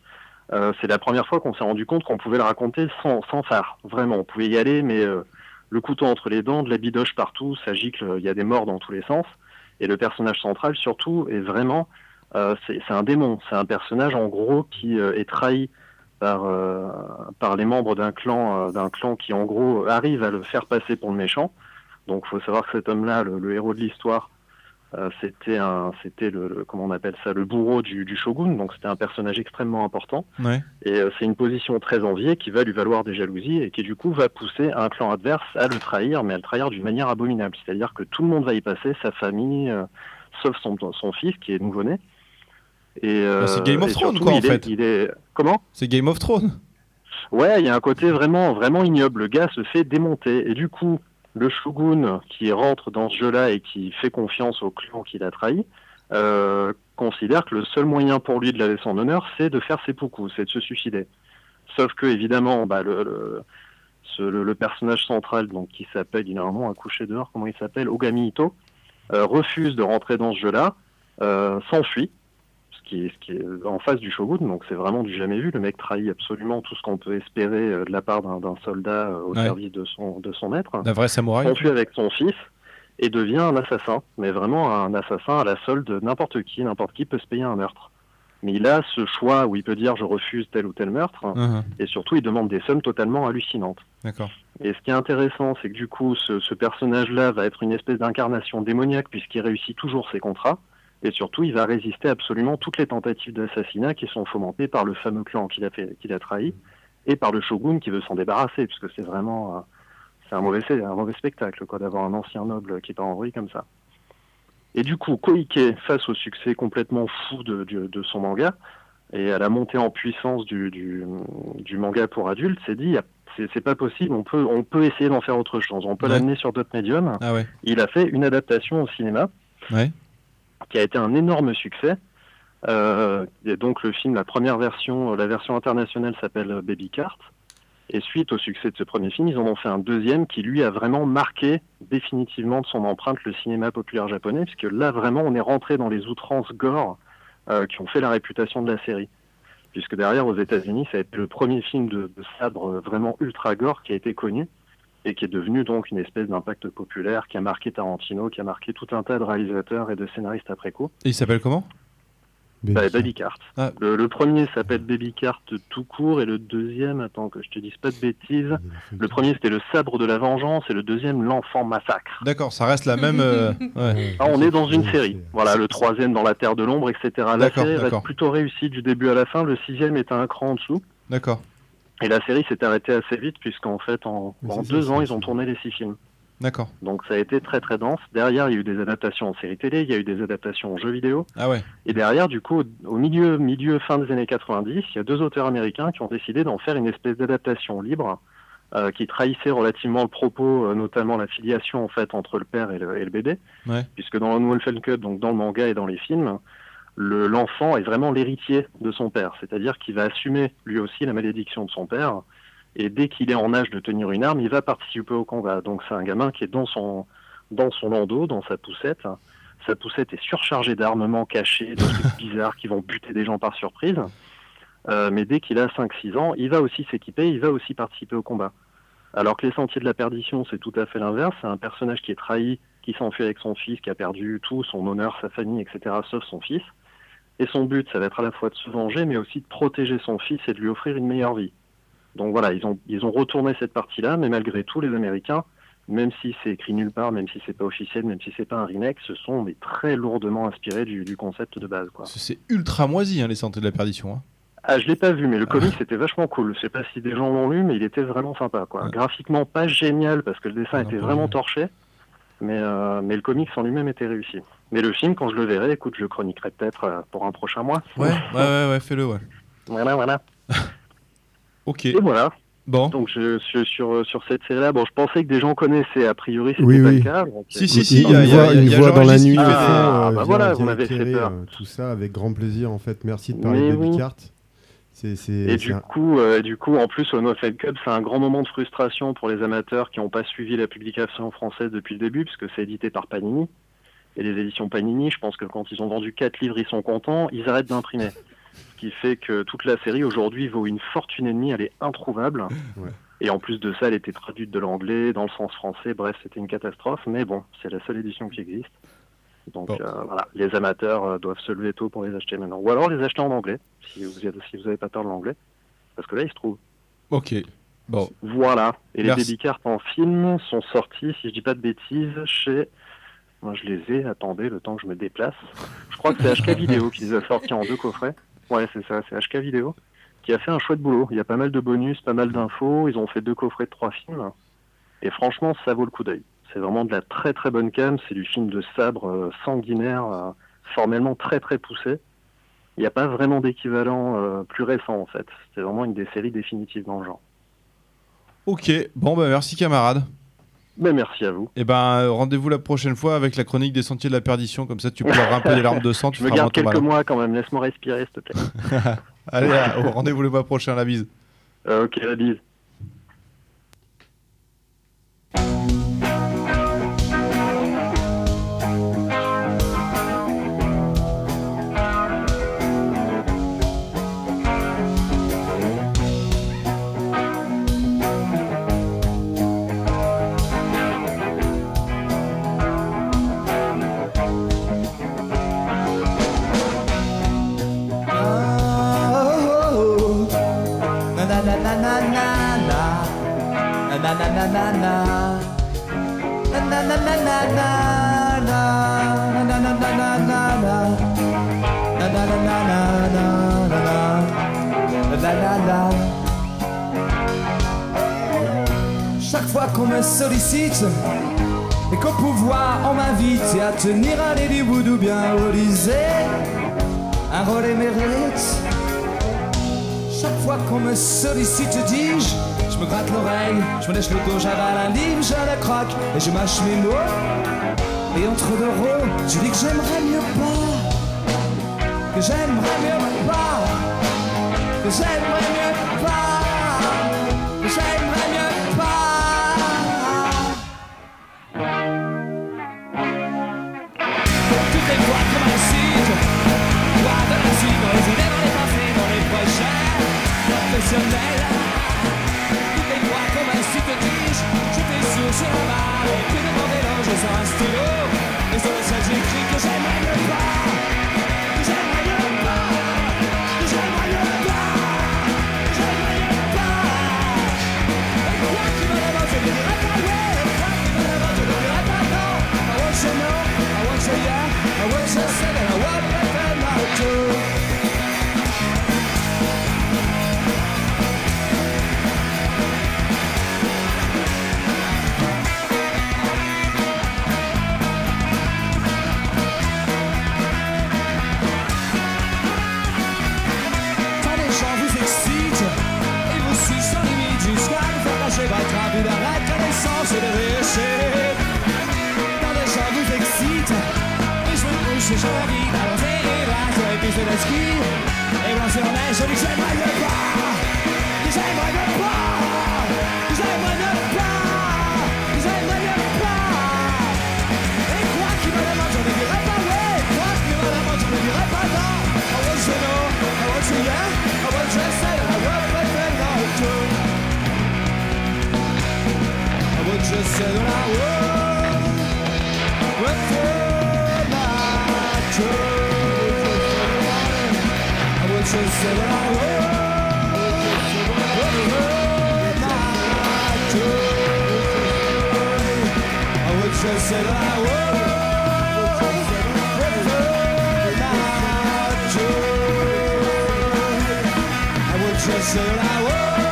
euh, c'est la première fois qu'on s'est rendu compte qu'on pouvait le raconter sans, sans phare. Vraiment, on pouvait y aller, mais euh, le couteau entre les dents, de la bidoche partout, ça gicle, il y a des morts dans tous les sens. Et le personnage central, surtout, est vraiment, euh, c'est un démon. C'est un personnage, en gros, qui euh, est trahi par, euh, par les membres d'un clan, d'un clan qui, en gros, arrive à le faire passer pour le méchant. Donc, il faut savoir que cet homme-là, le, le héros de l'histoire, c'était un, c'était le, le- comment on appelle ça, le bourreau du, du shogun. Donc, c'était un personnage extrêmement important. Ouais. Et euh, c'est une position très enviée qui va lui valoir des jalousies et qui du coup va pousser un clan adverse à le trahir, mais à le trahir d'une manière abominable. C'est-à-dire que tout le monde va y passer, sa famille, euh, sauf son, son fils qui est nouveau-né. Et euh, Bah, c'est Game of Thrones, quoi, en il est- fait. il est comment? C'est Game of Thrones. Ouais, il y a un côté vraiment, vraiment ignoble. Le gars se fait démonter. Et du coup, le shogun qui rentre dans ce jeu-là et qui fait confiance au clan qu'il a trahi, euh, considère que le seul moyen pour lui de la laisser en honneur, c'est de faire seppuku, c'est de se suicider. Sauf que, évidemment, bah, le, personnage central, qui s'appelle, il a un nom coucher dehors, comment il s'appelle? Ogami Ito, euh, refuse de rentrer dans ce jeu-là. euh, s'enfuit, ce qui, est, ce qui est en face du shogun, donc c'est vraiment du jamais vu. Le mec trahit absolument tout ce qu'on peut espérer euh, de la part d'un soldat euh, au Ouais. service de son, de son maître. D'un vrai samouraï. S'enfuit avec son fils et devient un assassin, mais vraiment un assassin à la solde de n'importe qui, n'importe qui peut se payer un meurtre. Mais il a ce choix où il peut dire je refuse tel ou tel meurtre, Mhm. et surtout il demande des sommes totalement hallucinantes. D'accord. Et ce qui est intéressant, c'est que du coup, ce, ce personnage-là va être une espèce d'incarnation démoniaque puisqu'il réussit toujours ses contrats. Et surtout, il va résister absolument toutes les tentatives d'assassinat qui sont fomentées par le fameux clan qu'il a, fait- qu'il a trahi et par le shogun qui veut s'en débarrasser, puisque c'est vraiment euh, c'est un mauvais, un mauvais spectacle quoi, d'avoir un ancien noble qui part en vrille comme ça. Et du coup, Koike, face au succès complètement fou de, du- de son manga et à la montée en puissance du, du, du manga pour adultes, s'est dit, y a- c'est c'est pas possible, on peut, on peut essayer d'en faire autre chose, on peut Ouais. l'amener sur d'autres médiums. Ah ouais. Il a fait une adaptation au cinéma Ouais. Qui a été un énorme succès. Euh, et donc le film, la première version, euh, la version internationale s'appelle euh, Baby Cart. Et suite au succès de ce premier film, ils en ont fait un deuxième qui lui a vraiment marqué définitivement de son empreinte le cinéma populaire japonais, puisque là vraiment on est rentré dans les outrances gore qui ont fait la réputation de la série. Puisque derrière aux États-Unis, ça a été le premier film de, sabre vraiment ultra gore qui a été connu et qui est devenu donc une espèce d'impact populaire qui a marqué Tarantino, qui a marqué tout un tas de réalisateurs et de scénaristes après coup. Et il s'appelle comment? Bah, Baby Cart. Ah. Le, le premier s'appelle Baby Cart tout court et le deuxième, attends que je te dise pas de bêtises, le premier c'était le sabre de la vengeance et le deuxième l'enfant massacre. D'accord, ça reste la même. euh, ouais. Ah, on est dans une série. Voilà, le troisième dans la terre de l'ombre, etc. La D'accord, série reste plutôt réussie du début à la fin. Le sixième est un cran en dessous. D'accord. Et la série s'est arrêtée assez vite puisqu'en fait en, deux ça, ans ils ont tourné les six films. D'accord. Donc ça a été très très dense. Derrière, il y a eu des adaptations en série télé, il y a eu des adaptations en jeux vidéo. Ah ouais. Et derrière, du coup, au- milieu, milieu, fin des années 90, il y a deux auteurs américains qui ont décidé d'en faire une espèce d'adaptation libre euh, qui trahissait relativement le propos, euh, notamment la filiation en fait entre le père et le, et le bébé, Ouais. puisque dans le Wolfen Cup, donc dans le manga et dans les films, le- l'enfant est vraiment l'héritier de son père, c'est-à-dire qu'il va assumer lui aussi la malédiction de son père. Et dès qu'il est en âge de tenir une arme, il va participer au combat. Donc c'est un gamin qui est dans son, dans son landau, dans sa poussette. Sa poussette est surchargée d'armements cachés, de trucs bizarres qui vont buter des gens par surprise. Euh, mais dès qu'il a 5-6 ans, il va aussi s'équiper, il va aussi participer au combat. Alors que les Sentiers de la Perdition, c'est tout à fait l'inverse. C'est un personnage qui est trahi, qui s'enfuit avec son fils, qui a perdu tout, son honneur, sa famille, etc., sauf son fils. Et son but, ça va être à la fois de se venger, mais aussi de protéger son fils et de lui offrir une meilleure vie. Donc voilà, ils ont, ils ont retourné cette partie-là, mais malgré tout, les Américains, même si c'est écrit nulle part, même si c'est pas officiel, même si c'est pas un remake, se sont mais très lourdement inspirés du, du concept de base. Quoi. C'est ultra moisi, hein, les Sentiers de la Perdition. hein. Ah, je l'ai pas vu, mais le comic c'était vachement cool. Je sais pas si des gens l'ont lu, mais il était vraiment sympa. Quoi. Graphiquement pas génial parce que le dessin était vraiment torché, mais, euh, mais le comics en lui-même était réussi. Mais le film, quand je le verrai, écoute, je le chroniquerai peut-être euh, pour un prochain mois. Ouais, ouais, ouais, ouais, fais-le, ouais. Voilà, voilà. Ok. Et voilà. Bon. Donc je, je- sur, sur cette série-là, bon, je pensais que des gens connaissaient, a priori c'était Oui, pas oui. le cas. donc, Si, euh, si, si, il y a- y voit Jean dans la nuit. Ah, euh, bah voilà, vous m'avez fait peur. euh, tout ça avec grand plaisir en fait. Merci de parler Mais de oui. Cart. C'est, c'est, Et c'est du un- coup, euh, du coup, en plus, au No Fed Cup, c'est un grand moment de frustration pour les amateurs qui n'ont pas suivi la publication française depuis le début, puisque c'est édité par Panini. Et les éditions Panini, je pense que quand ils ont vendu 4 livres, ils sont contents, ils arrêtent d'imprimer. Ce qui fait que toute la série aujourd'hui vaut une fortune et demie, elle est introuvable. Et en plus de ça, elle était traduite de l'anglais, dans le sens français, bref, c'était une catastrophe. Mais bon, c'est la seule édition qui existe. Donc euh, voilà, les amateurs euh, doivent se lever tôt pour les acheter maintenant. Ou alors les acheter en anglais, si vous n'avez si vous avez pas peur de l'anglais. Parce que là, ils se trouvent. Ok. Bon. Voilà. Et Merci. les baby cards en film sont sortis, si je dis pas de bêtises, chez. Moi, je les ai. Attendez, le temps que je me déplace. Je crois que c'est HK Vidéo qui les a sortis en deux coffrets. Ouais, c'est ça, c'est HK Vidéo qui a fait un chouette boulot. Il y a pas mal de bonus, pas mal d'infos. Ils ont fait deux coffrets de trois films. Et franchement, ça vaut le coup d'œil. C'est vraiment de la très très bonne cam. C'est du film de sabre euh, sanguinaire, euh, formellement très très poussé. Il n'y a pas vraiment d'équivalent euh, plus récent en fait. C'est vraiment une des séries définitives dans le genre. Ok. Bon, bah merci, camarade. Mais merci à vous. Et ben, euh, rendez-vous la prochaine fois avec la chronique des Sentiers de la Perdition. Comme ça, tu pleureras un peu des larmes de sang. Tu Je me feras moins garde ton quelques mois quand même. Laisse-moi respirer, s'il te plaît. Allez, rendez-vous le mois prochain. La bise. Euh, ok, la bise. La la la. Chaque fois qu'on me sollicite et qu'au pouvoir on m'invite à tenir lit du boudou bien relisé, un rôle émérite. Chaque fois qu'on me sollicite, dis-je, je me gratte l'oreille, je me lèche le dos, j'avale un livre, je le croque et je mâche mes mots. Et entre deux rôles, je dis que j'aimerais mieux pas, que j'aimerais mieux pas, que j'aimerais professionnels. Toutes les voix qu'on m'incite, dis-je, j'étais sûr sur la barre, et puis devant des langes sur un stylo, et sur le ciel j'écris que j'aimerais et je me couche et je revis alors c'est là sur les pistes de ski et blanc sur neige, dis que pas, que j'aimerais mieux pas, que j'aimerais pas, pas. Et quoi qu'il me je ne dirai pas quoi qu'il me je ne dirai pas non. I want you know, I want I want say I. I want that I. I want you say that I will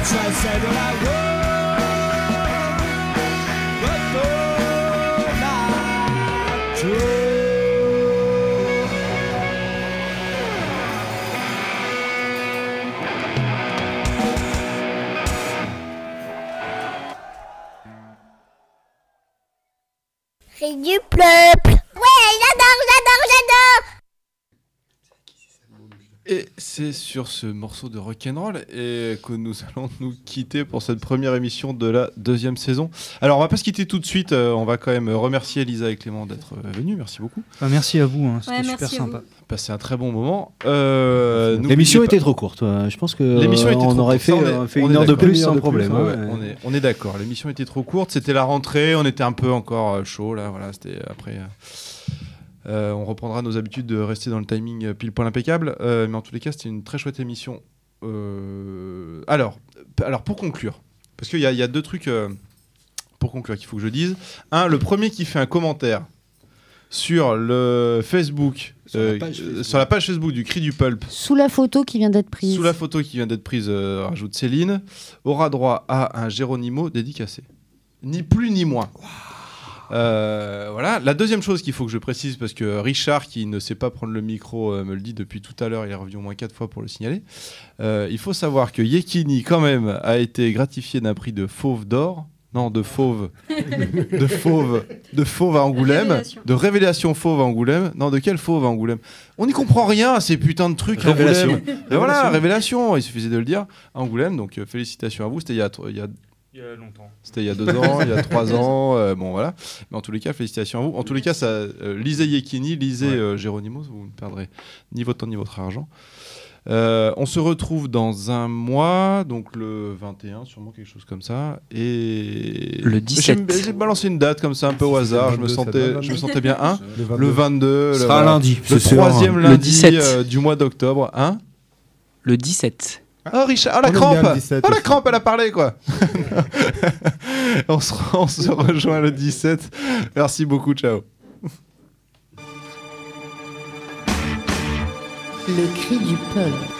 I I said that I would, sur ce morceau de rock'n'roll et que nous allons nous quitter pour cette première émission de la deuxième saison. Alors on va pas se quitter tout de suite, euh, on va quand même remercier Elisa et Clément d'être euh, venus, merci beaucoup. Bah, merci à vous, hein, c'était Ouais, super sympa. Passé un très bon moment. Euh, L'émission était trop courte. ouais. Je pense que L'émission euh, était on trop aurait fait, Ça, on est- fait on une heure de plus sans de problème. hein, ouais, ouais. On est, on est d'accord. L'émission était trop courte. C'était la rentrée. On était un peu encore chaud là. Voilà. C'était après. Euh, on reprendra nos habitudes de rester dans le timing euh, pile poil impeccable. Euh, mais en tous les cas, c'était une très chouette émission. Euh, alors, alors pour conclure, parce qu'il y, a- il y a deux trucs euh, pour conclure qu'il faut que je dise. Un, le premier qui fait un commentaire sur le Facebook, sur la page Facebook du Cri du Pulp, Sous la photo qui vient d'être prise. sous la photo qui vient d'être prise, euh, rajoute Céline, aura droit à un Géronimo dédicacé. Ni plus ni moins. Euh, voilà. La deuxième chose qu'il faut que je précise, parce que Richard, qui ne sait pas prendre le micro, euh, me le dit depuis tout à l'heure, il est revenu au moins quatre fois pour le signaler. Euh, il faut savoir que Yekini, quand même, a été gratifié d'un prix de fauve d'or Non, de fauve. de fauve. De fauve à Angoulême. Révélation. De révélation fauve à Angoulême. Non, de quelle fauve à Angoulême? On n'y comprend rien à ces putains de trucs. à Révélation. Angoulême. Et voilà, révélation. Il suffisait de le dire. À Angoulême, donc euh, félicitations à vous. C'était il y a, tro- il y a Il y a longtemps. c'était il y a deux ans, il y a trois ans, euh, bon voilà. Mais en tous les cas, félicitations à vous. En tous les cas, ça, euh, lisez Yekini, lisez euh, Géronimo, vous ne perdrez ni votre temps ni votre argent. Euh, on se retrouve dans un mois, donc le 21, sûrement quelque chose comme ça. Et Le Mais 17. J'ai balancé une date comme ça un peu au hasard. Je me 22, ça sentais, je me lundi. sentais bien. Hein Le 22. le 22, Ce le, sera lundi, le c'est sûr. troisième Le lundi 17. euh, du mois d'octobre. Hein Le 17. Oh Richard, oh la On crampe le 17 Oh la crampe, elle a parlé quoi on, se, on se rejoint le 17. Merci beaucoup, ciao. Le cri du peuple.